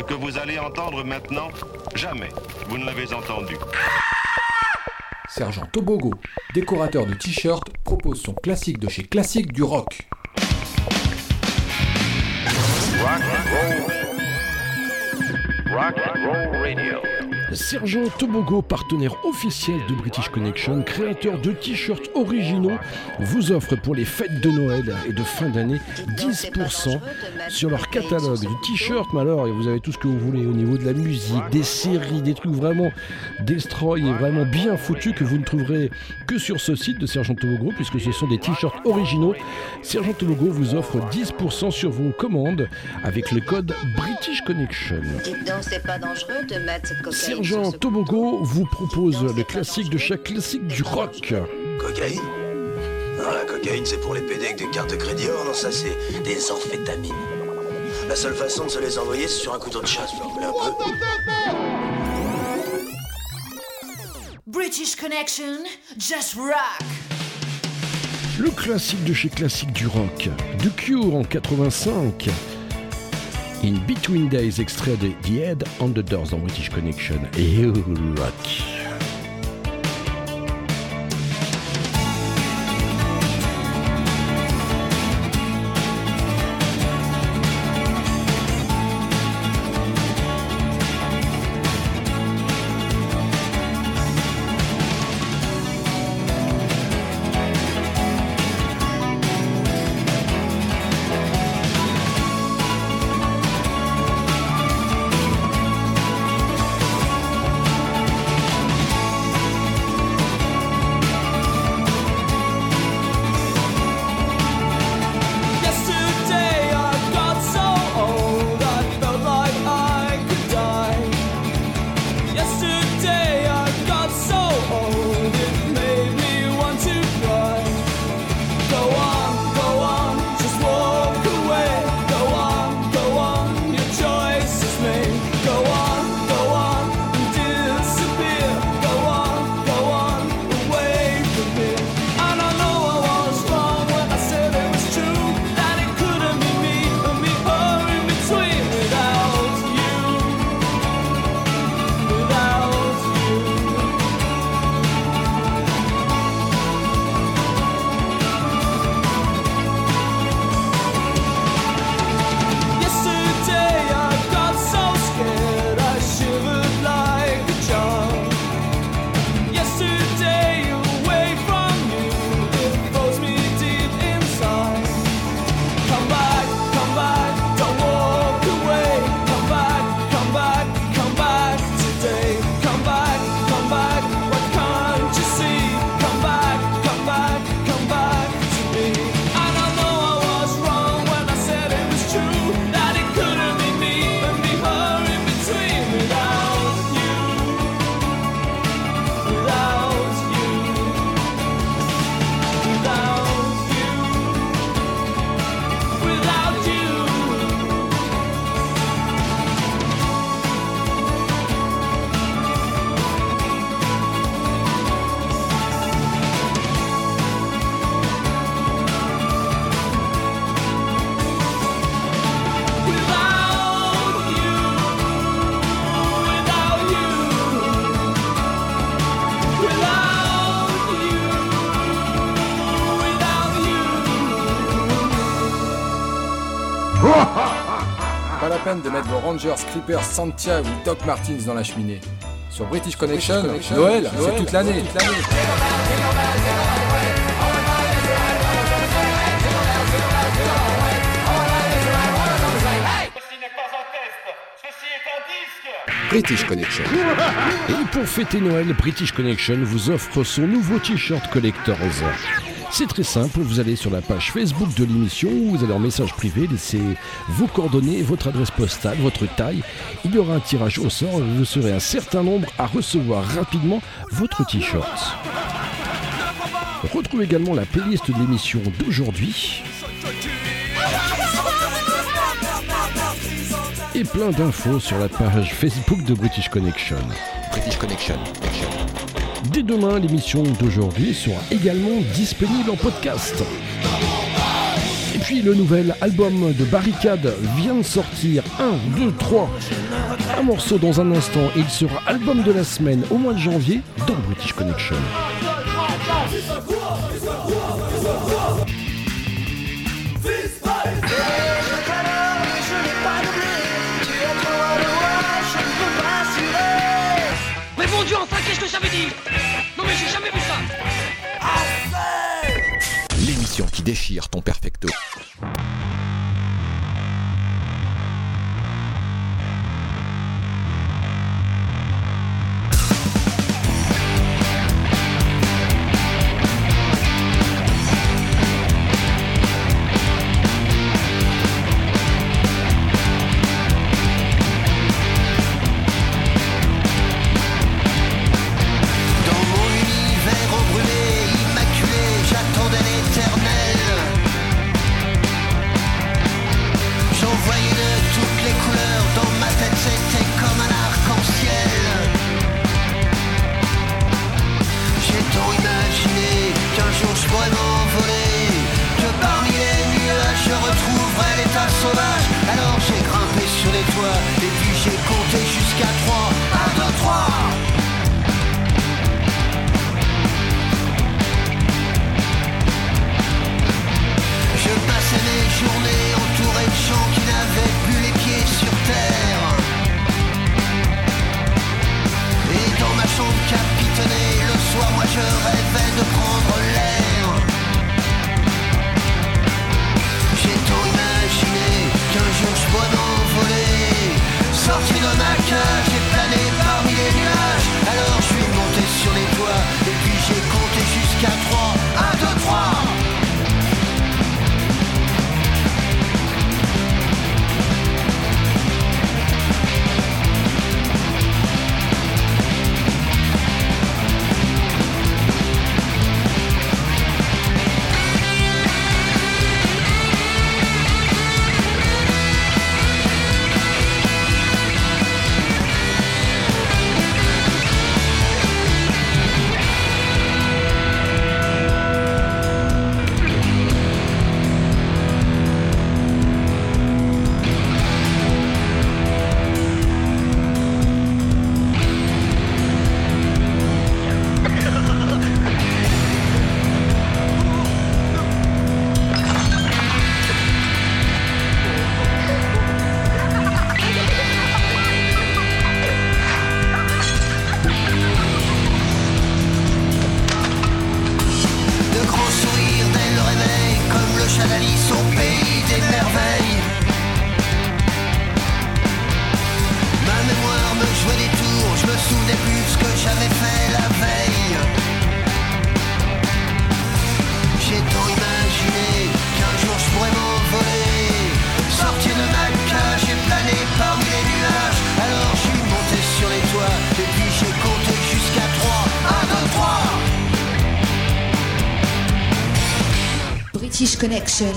Que vous allez entendre maintenant, jamais vous ne l'avez entendu. Sergent Tobogo, décorateur de t-shirts, propose son classique de chez Classique du rock. Rock and roll. Rock and roll radio. Sergent Tobogo, partenaire officiel de British Connection, créateur de t-shirts originaux, vous offre pour les fêtes de Noël et de fin d'année 10% sur leur catalogue de t-shirts. Mais alors, vous avez tout ce que vous voulez au niveau de la musique, des séries, des trucs vraiment destroy et vraiment bien foutus que vous ne trouverez que sur ce site de Sergent Tobogo, puisque ce sont des t-shirts originaux. Sergent Tobogo vous offre 10% sur vos commandes avec le code British Connection. Dites donc, c'est pas dangereux de mettre cette cocaïne Sergent Tobogo vous propose le classique de chaque classique du rock. Cocaïne? Non, la cocaïne, c'est pour les PD avec des cartes de crédit. Oh non, ça, c'est des amphétamines. La seule façon de se les envoyer, c'est sur un couteau de chasse. British Connection, just rock. Le classique de chez classique du rock, The Cure en 85. In Between Days, extrait de The Head on the Doors dans British Connection. Et rock. Rangers, Clippers, Santia ou Doc Martins dans la cheminée. Sur British Connection, Noël, c'est toute l'année. British Connection. Et pour fêter Noël, British Connection vous offre son nouveau t-shirt Collectors. C'est très simple, vous allez sur la page Facebook de l'émission, vous allez en message privé, laissez vos coordonnées, votre adresse postale, votre taille. Il y aura un tirage au sort et vous serez un certain nombre à recevoir rapidement votre t-shirt. Retrouvez également la playlist de l'émission d'aujourd'hui. Et plein d'infos sur la page Facebook de British Connection. British Connection. Dès demain, l'émission d'aujourd'hui sera également disponible en podcast. Et puis le nouvel album de Barricade vient de sortir. 1, 2, 3. Un morceau dans un instant et il sera album de la semaine au mois de janvier dans British Connection. Mais dieu, enfin, qu'est-ce que ça veut déchire ton perfecto.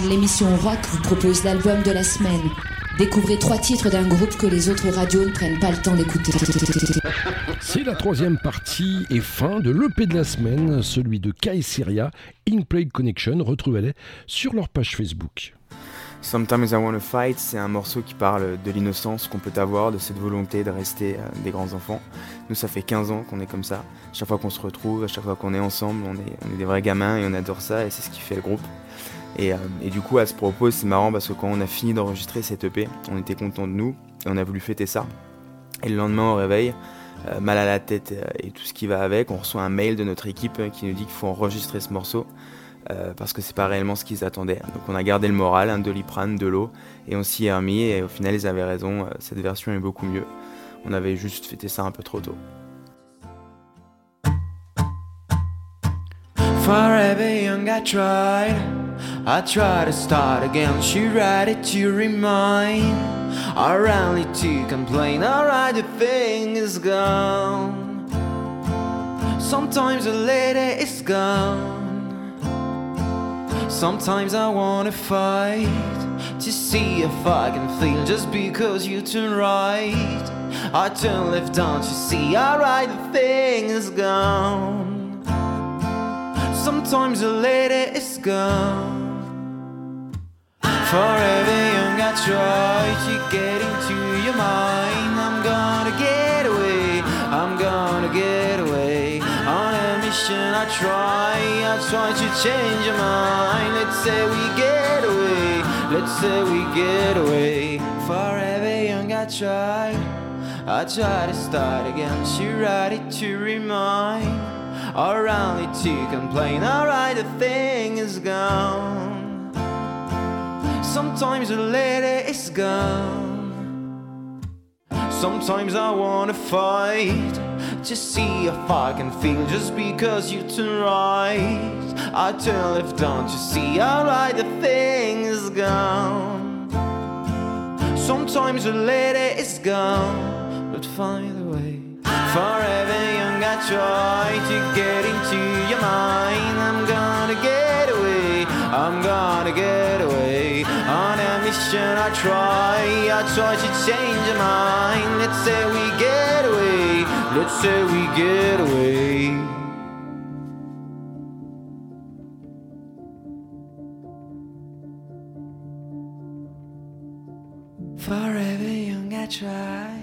L'émission rock vous propose l'album de la semaine. Découvrez trois titres d'un groupe que les autres radios ne prennent pas le temps d'écouter. C'est la troisième partie et fin de l'EP de la semaine, celui de Kai Syria, In Played Connection. Retrouvez-les sur leur page Facebook. Sometimes I Wanna Fight, c'est un morceau qui parle de l'innocence qu'on peut avoir, de cette volonté de rester euh, des grands enfants. Nous, ça fait 15 ans qu'on est comme ça. Chaque fois qu'on se retrouve, à chaque fois qu'on est ensemble, on est, on est des vrais gamins et on adore ça et c'est ce qui fait le groupe. Et, euh, et du coup, à ce propos, c'est marrant parce que quand on a fini d'enregistrer cette EP, on était content de nous et on a voulu fêter ça. Et le lendemain, au réveil, euh, mal à la tête euh, et tout ce qui va avec, on reçoit un mail de notre équipe qui nous dit qu'il faut enregistrer ce morceau parce que c'est pas réellement ce qu'ils attendaient. Donc on a gardé le moral, un doliprane, de l'eau, et on s'y est remis. Et au final, ils avaient raison. cette version est beaucoup mieux. On avait juste fêté ça un peu trop tôt. Forever young, I tried. I try to start again. She ready to remind. I rarely to complain. Alright, the thing is gone. Sometimes the lady is gone. Sometimes I wanna fight to see if I can feel just because you turn right. I turn left, don't you see? Alright, the thing is gone. Sometimes the lady is gone. Forever young, I try to get into your mind. I'm gonna get away, I'm gonna get away. On a mission, I try, I try to change your mind. Let's say we get away, let's say we get away. Forever young, I try, I try to start again. She ready to remind. Or only to complain, alright, the thing is gone. Sometimes the lady is gone. Sometimes I wanna fight to see if I can feel just because you turn right. I turn left, don't you see? Alright, the thing is gone. Sometimes the lady is gone, but find a way. Forever young, I try to get into your mind. I'm gonna get away, I'm gonna get away. On a mission, I try, I try to change your mind. Let's say we get away, let's say we get away. Forever young, I try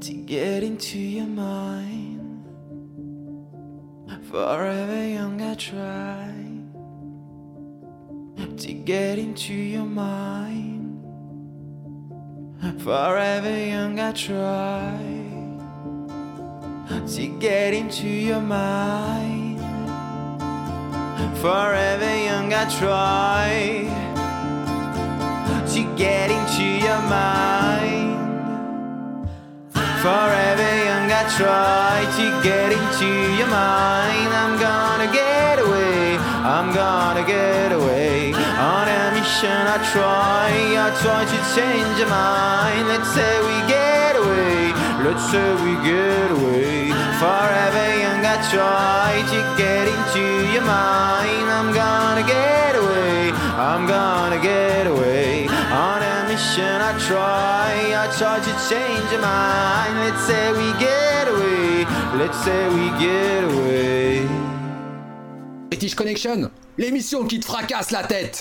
to get into your mind. Forever young, I try to get into your mind. Forever young, I try to get into your mind. Forever young, I try to get into your mind. Forever young, I try to get into your mind. I'm gonna get away, I'm gonna get away. On a mission, I try, I try to change your mind. Let's say we get away, let's say we get away. Forever young, I try to get into your mind. I'm gonna get away, I'm gonna get away. I try, I try to change your mind. Let's say we get away, let's say we get away. British Connection, l'émission qui te fracasse la tête.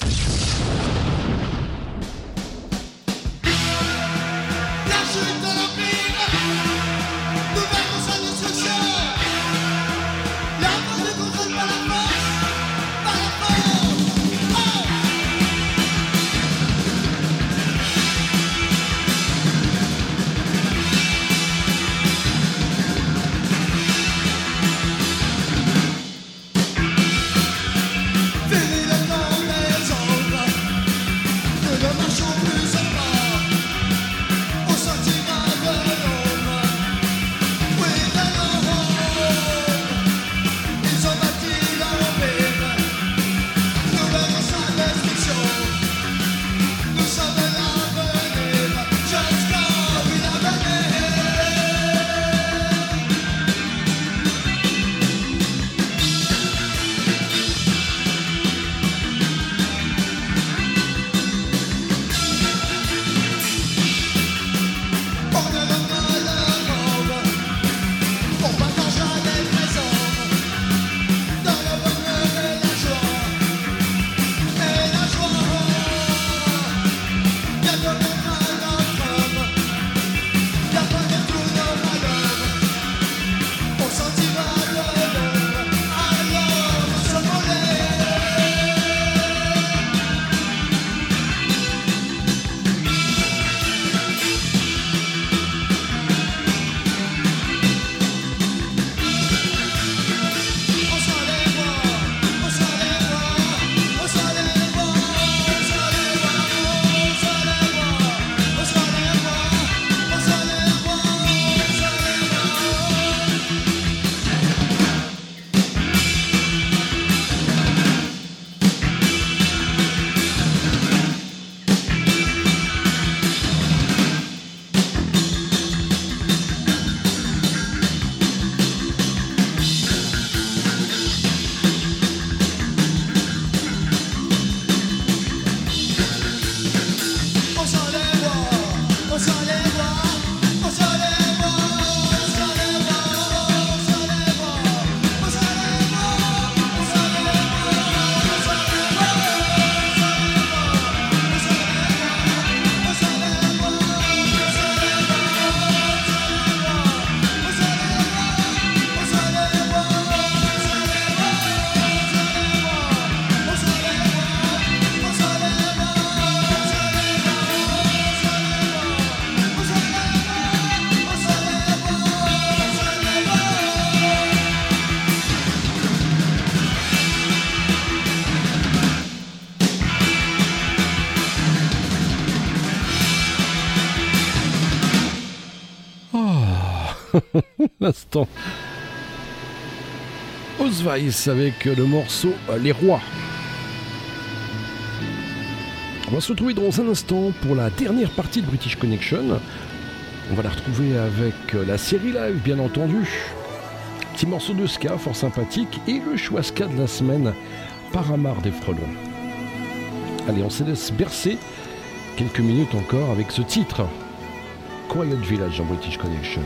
Osweiss avec le morceau Les Rois. On va se retrouver dans un instant pour la dernière partie de British Connection. On va la retrouver avec la série live, bien entendu. Petit morceau de ska fort sympathique et le choix ska de la semaine, Paramar des Frelons. Allez, on se laisse bercer quelques minutes encore avec ce titre, Quiet Village en British Connection.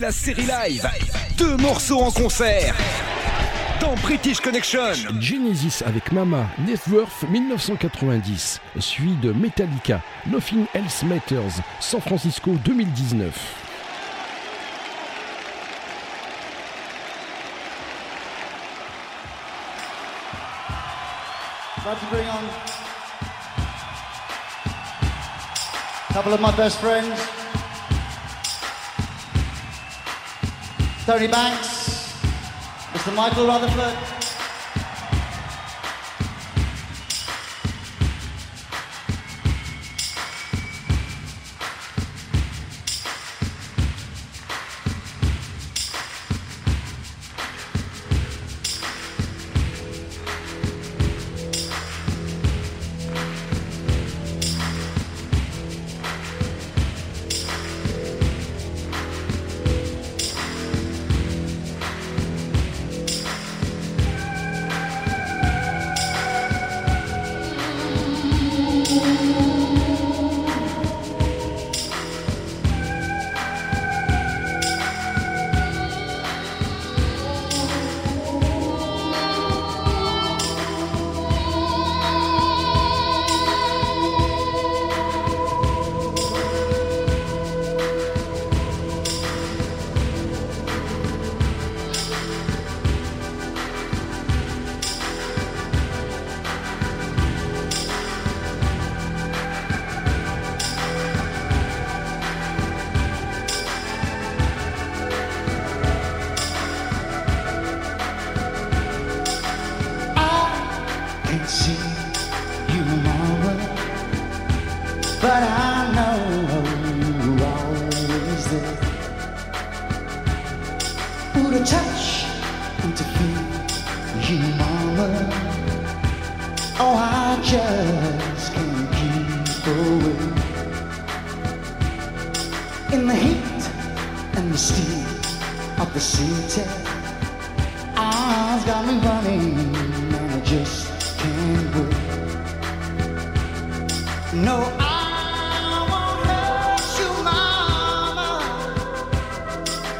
C'est la série live. Deux morceaux en concert. Dans British Connection. Genesis avec Mama, Networth 1990, suivi de Metallica, Nothing Else Matters, San Francisco 2019. About to bring on a couple of my best friends. Tony Banks, Mr. Michael Rutherford.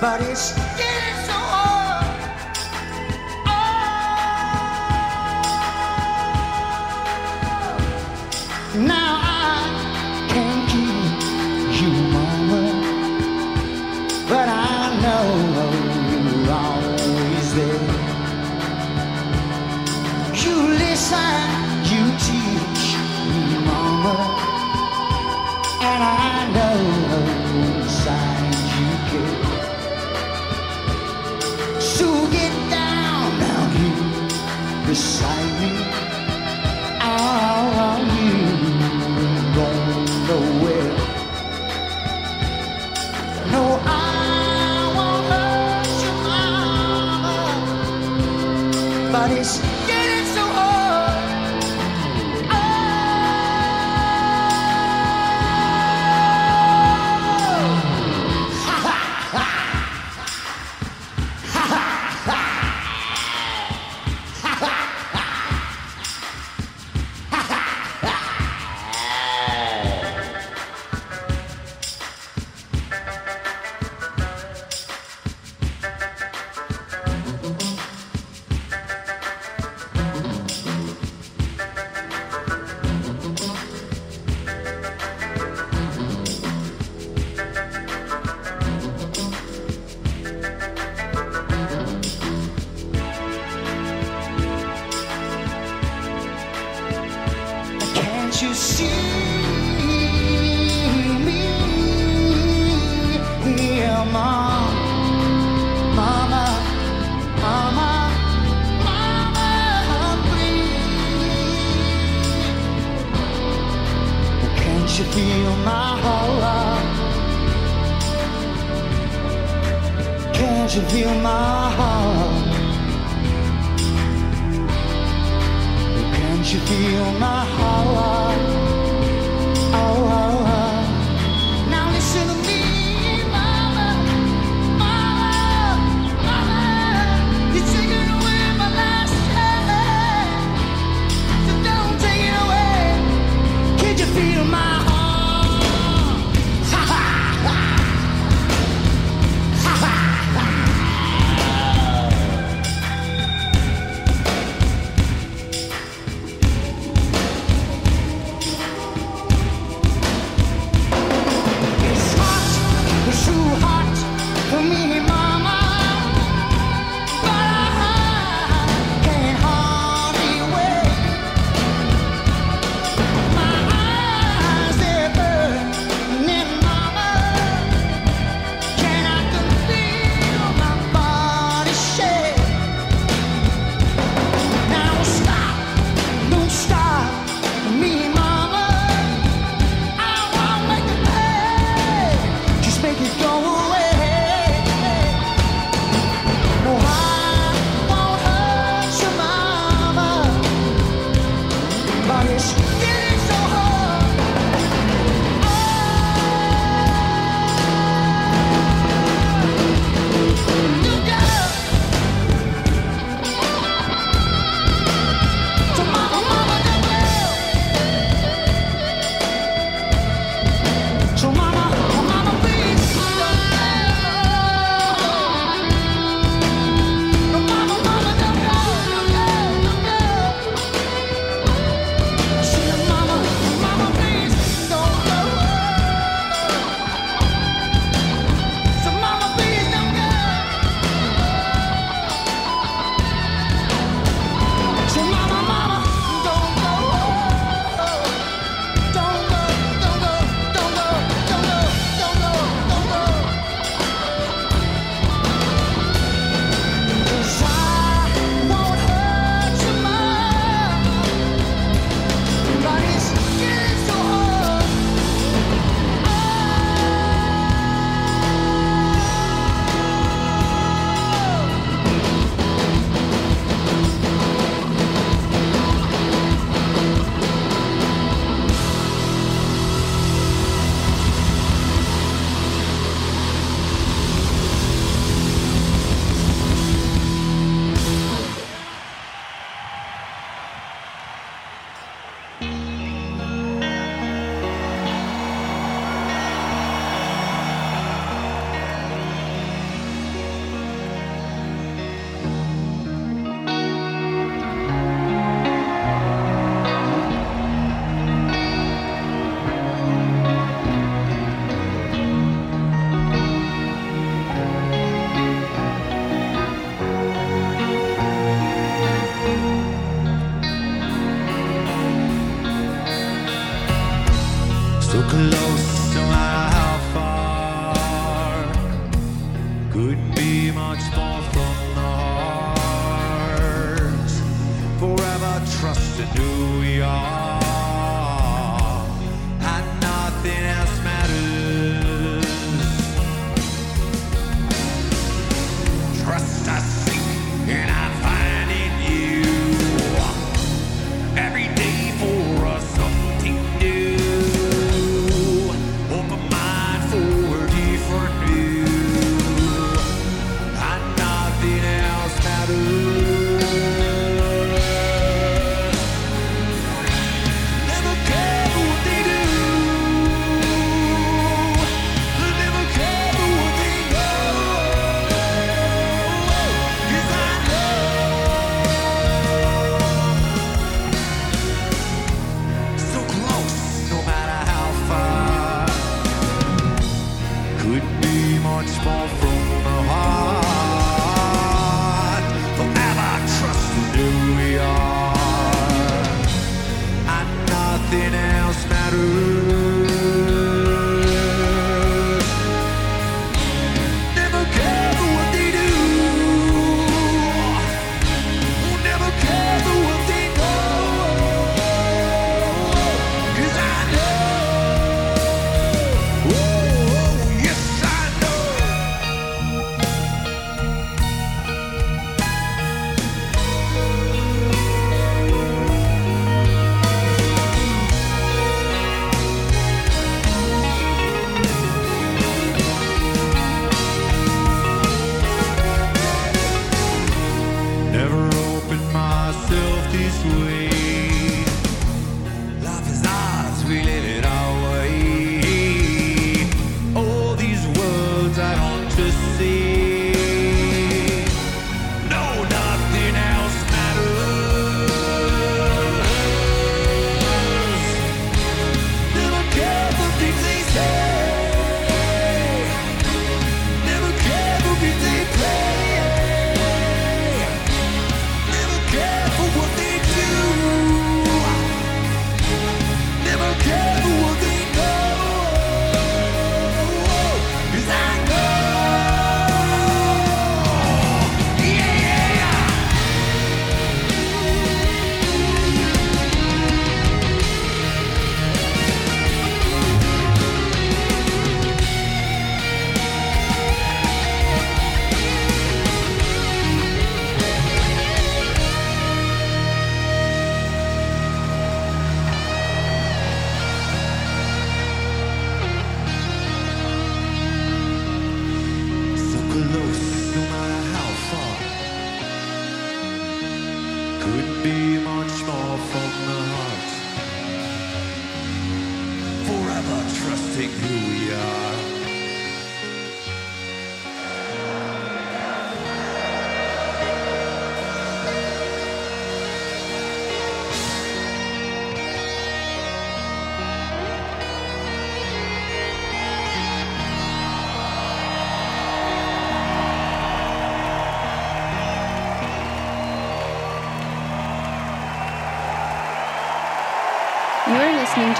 but it's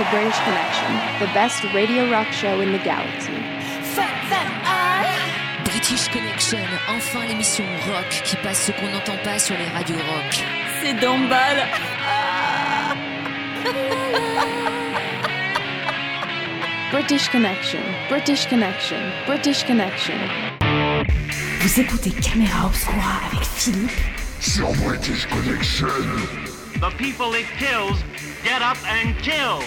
British Connection, the best radio rock show in the galaxy. British Connection, enfin l'émission rock qui passe ce qu'on n'entend pas sur les radios rock. C'est d'emballe. British Connection, British Connection, British Connection. Vous écoutez Caméra Obscura avec Philippe sur British Connection. The people it kills get up and kill.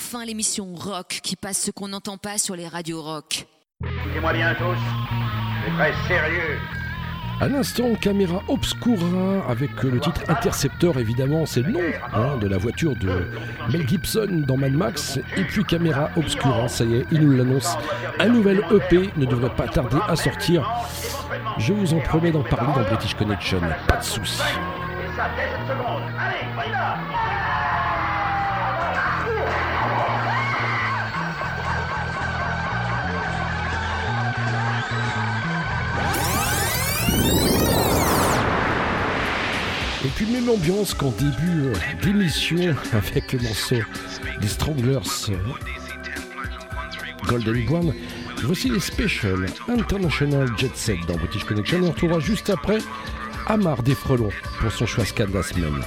Enfin l'émission rock qui passe ce qu'on n'entend pas sur les radios rock. Écoutez-moi bien tous, c'est très sérieux. À l'instant, caméra obscura avec le titre Interceptor, évidemment, c'est le nom hein, de la voiture de Mel Gibson dans Mad Max. Et puis caméra obscura, ça y est, il nous l'annonce. Un nouvel EP ne devrait pas tarder à sortir. Je vous en promets d'en parler dans British Connection, pas de soucis. Et puis même ambiance qu'en début euh, d'émission avec le morceau des Stranglers euh, Golden One. Voici les Special International Jet Set dans British Connection. On retrouvera juste après Amar des Frelons pour son choix de la semaine.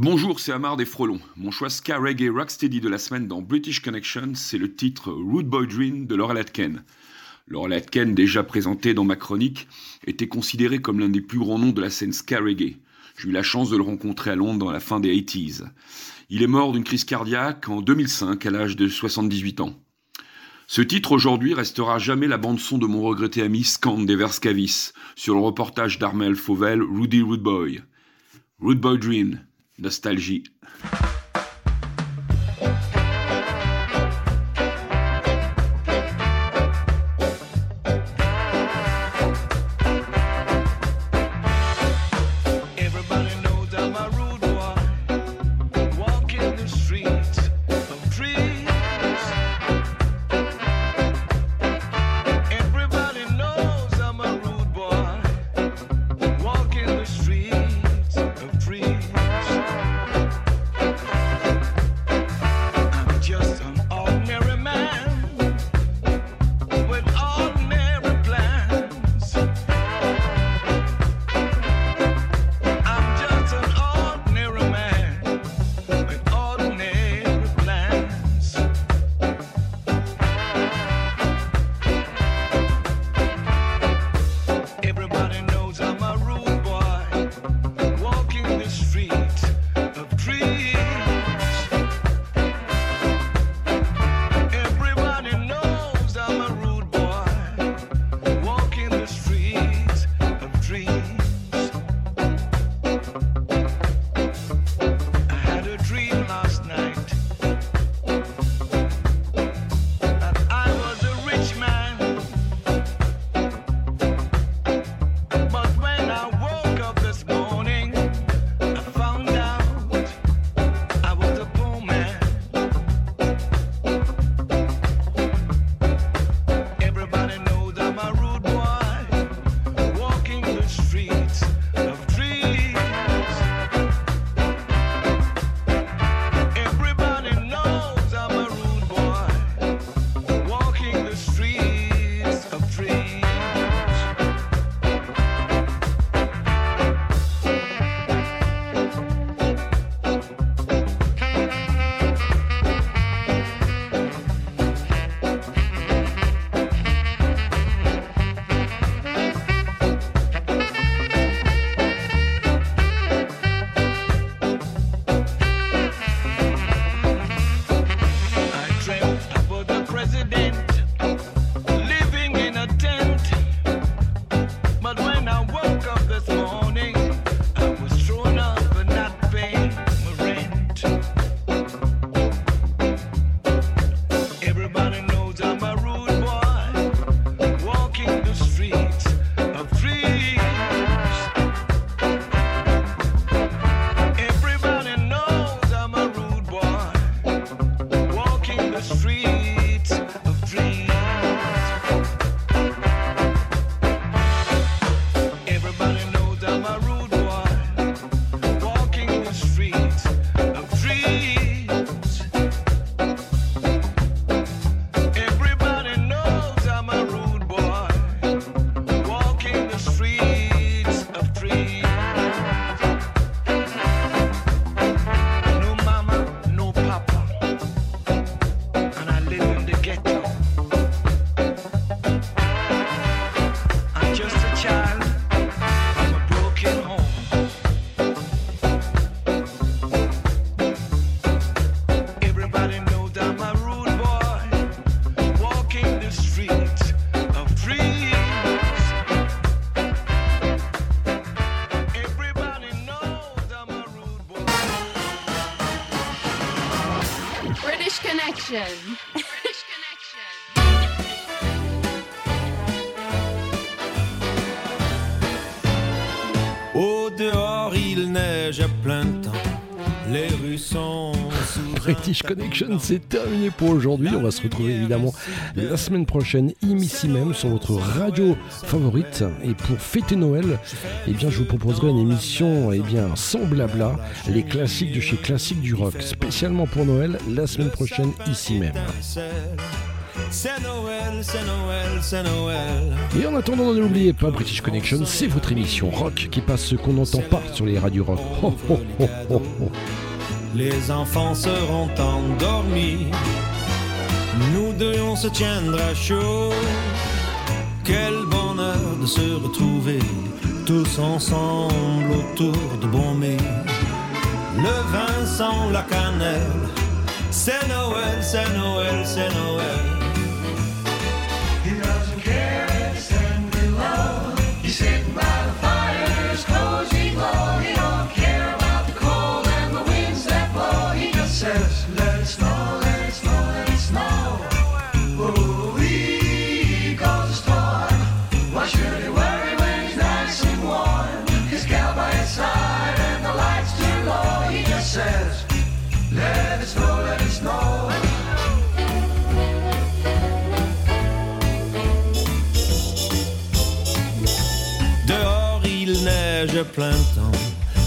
Bonjour, c'est Amar des Frelons. Mon choix ska reggae rocksteady de la semaine dans British Connection, c'est le titre Rude Boy Dream de Laurel Atken. Laurel Atken, déjà présenté dans ma chronique, était considéré comme l'un des plus grands noms de la scène ska reggae. J'ai eu la chance de le rencontrer à Londres à la fin des 80s. Il est mort d'une crise cardiaque en 2005 à l'âge de 78 ans. Ce titre aujourd'hui restera jamais la bande-son de mon regretté ami Scand des Verscavis sur le reportage d'Armel Fauvel Rudy Rude Boy. Rude Boy Dream, Nostalgie. British Connection, c'est terminé pour aujourd'hui. On va se retrouver évidemment la semaine prochaine, ici même, sur votre radio favorite. Et pour fêter Noël, eh bien, je vous proposerai une émission eh bien, sans blabla, les classiques de chez Classique du Rock, spécialement pour Noël, la semaine prochaine, ici même. C'est Noël, c'est Noël, c'est Noël. Et en attendant, ne l'oubliez pas, British Connection, c'est votre émission rock qui passe ce qu'on n'entend pas sur les radios rock. Oh, les enfants seront endormis. Nous deux, on se tiendra chaud. Quel bonheur de se retrouver tous ensemble autour de Bombay. Le vin sans la cannelle, c'est Noël, c'est Noël, c'est Noël.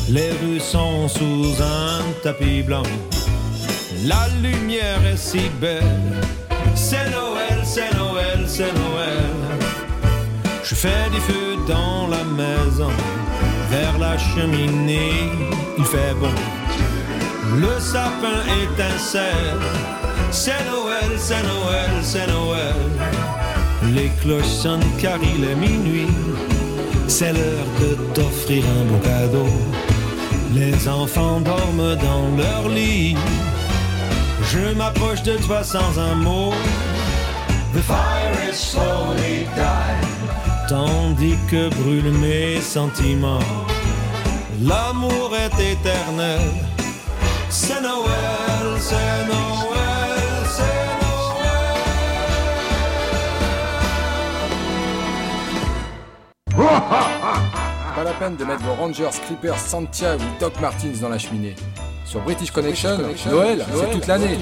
Les rues sont sous un tapis blanc. La lumière est si belle, c'est Noël, c'est Noël, c'est Noël. Je fais du feu dans la maison, vers la cheminée, il fait bon. Le sapin étincelle, c'est Noël, c'est Noël, c'est Noël. Les cloches sonnent car il est minuit. C'est l'heure de t'offrir un beau cadeau. Les enfants dorment dans leur lit. Je m'approche de toi sans un mot. The fire is slowly dying. Tandis que brûlent mes sentiments. L'amour est éternel. C'est Noël, c'est Noël, Pas la peine de mettre vos Rangers, Creepers, Santia ou Doc Martins dans la cheminée. Sur British Connection, Noël, c'est toute l'année.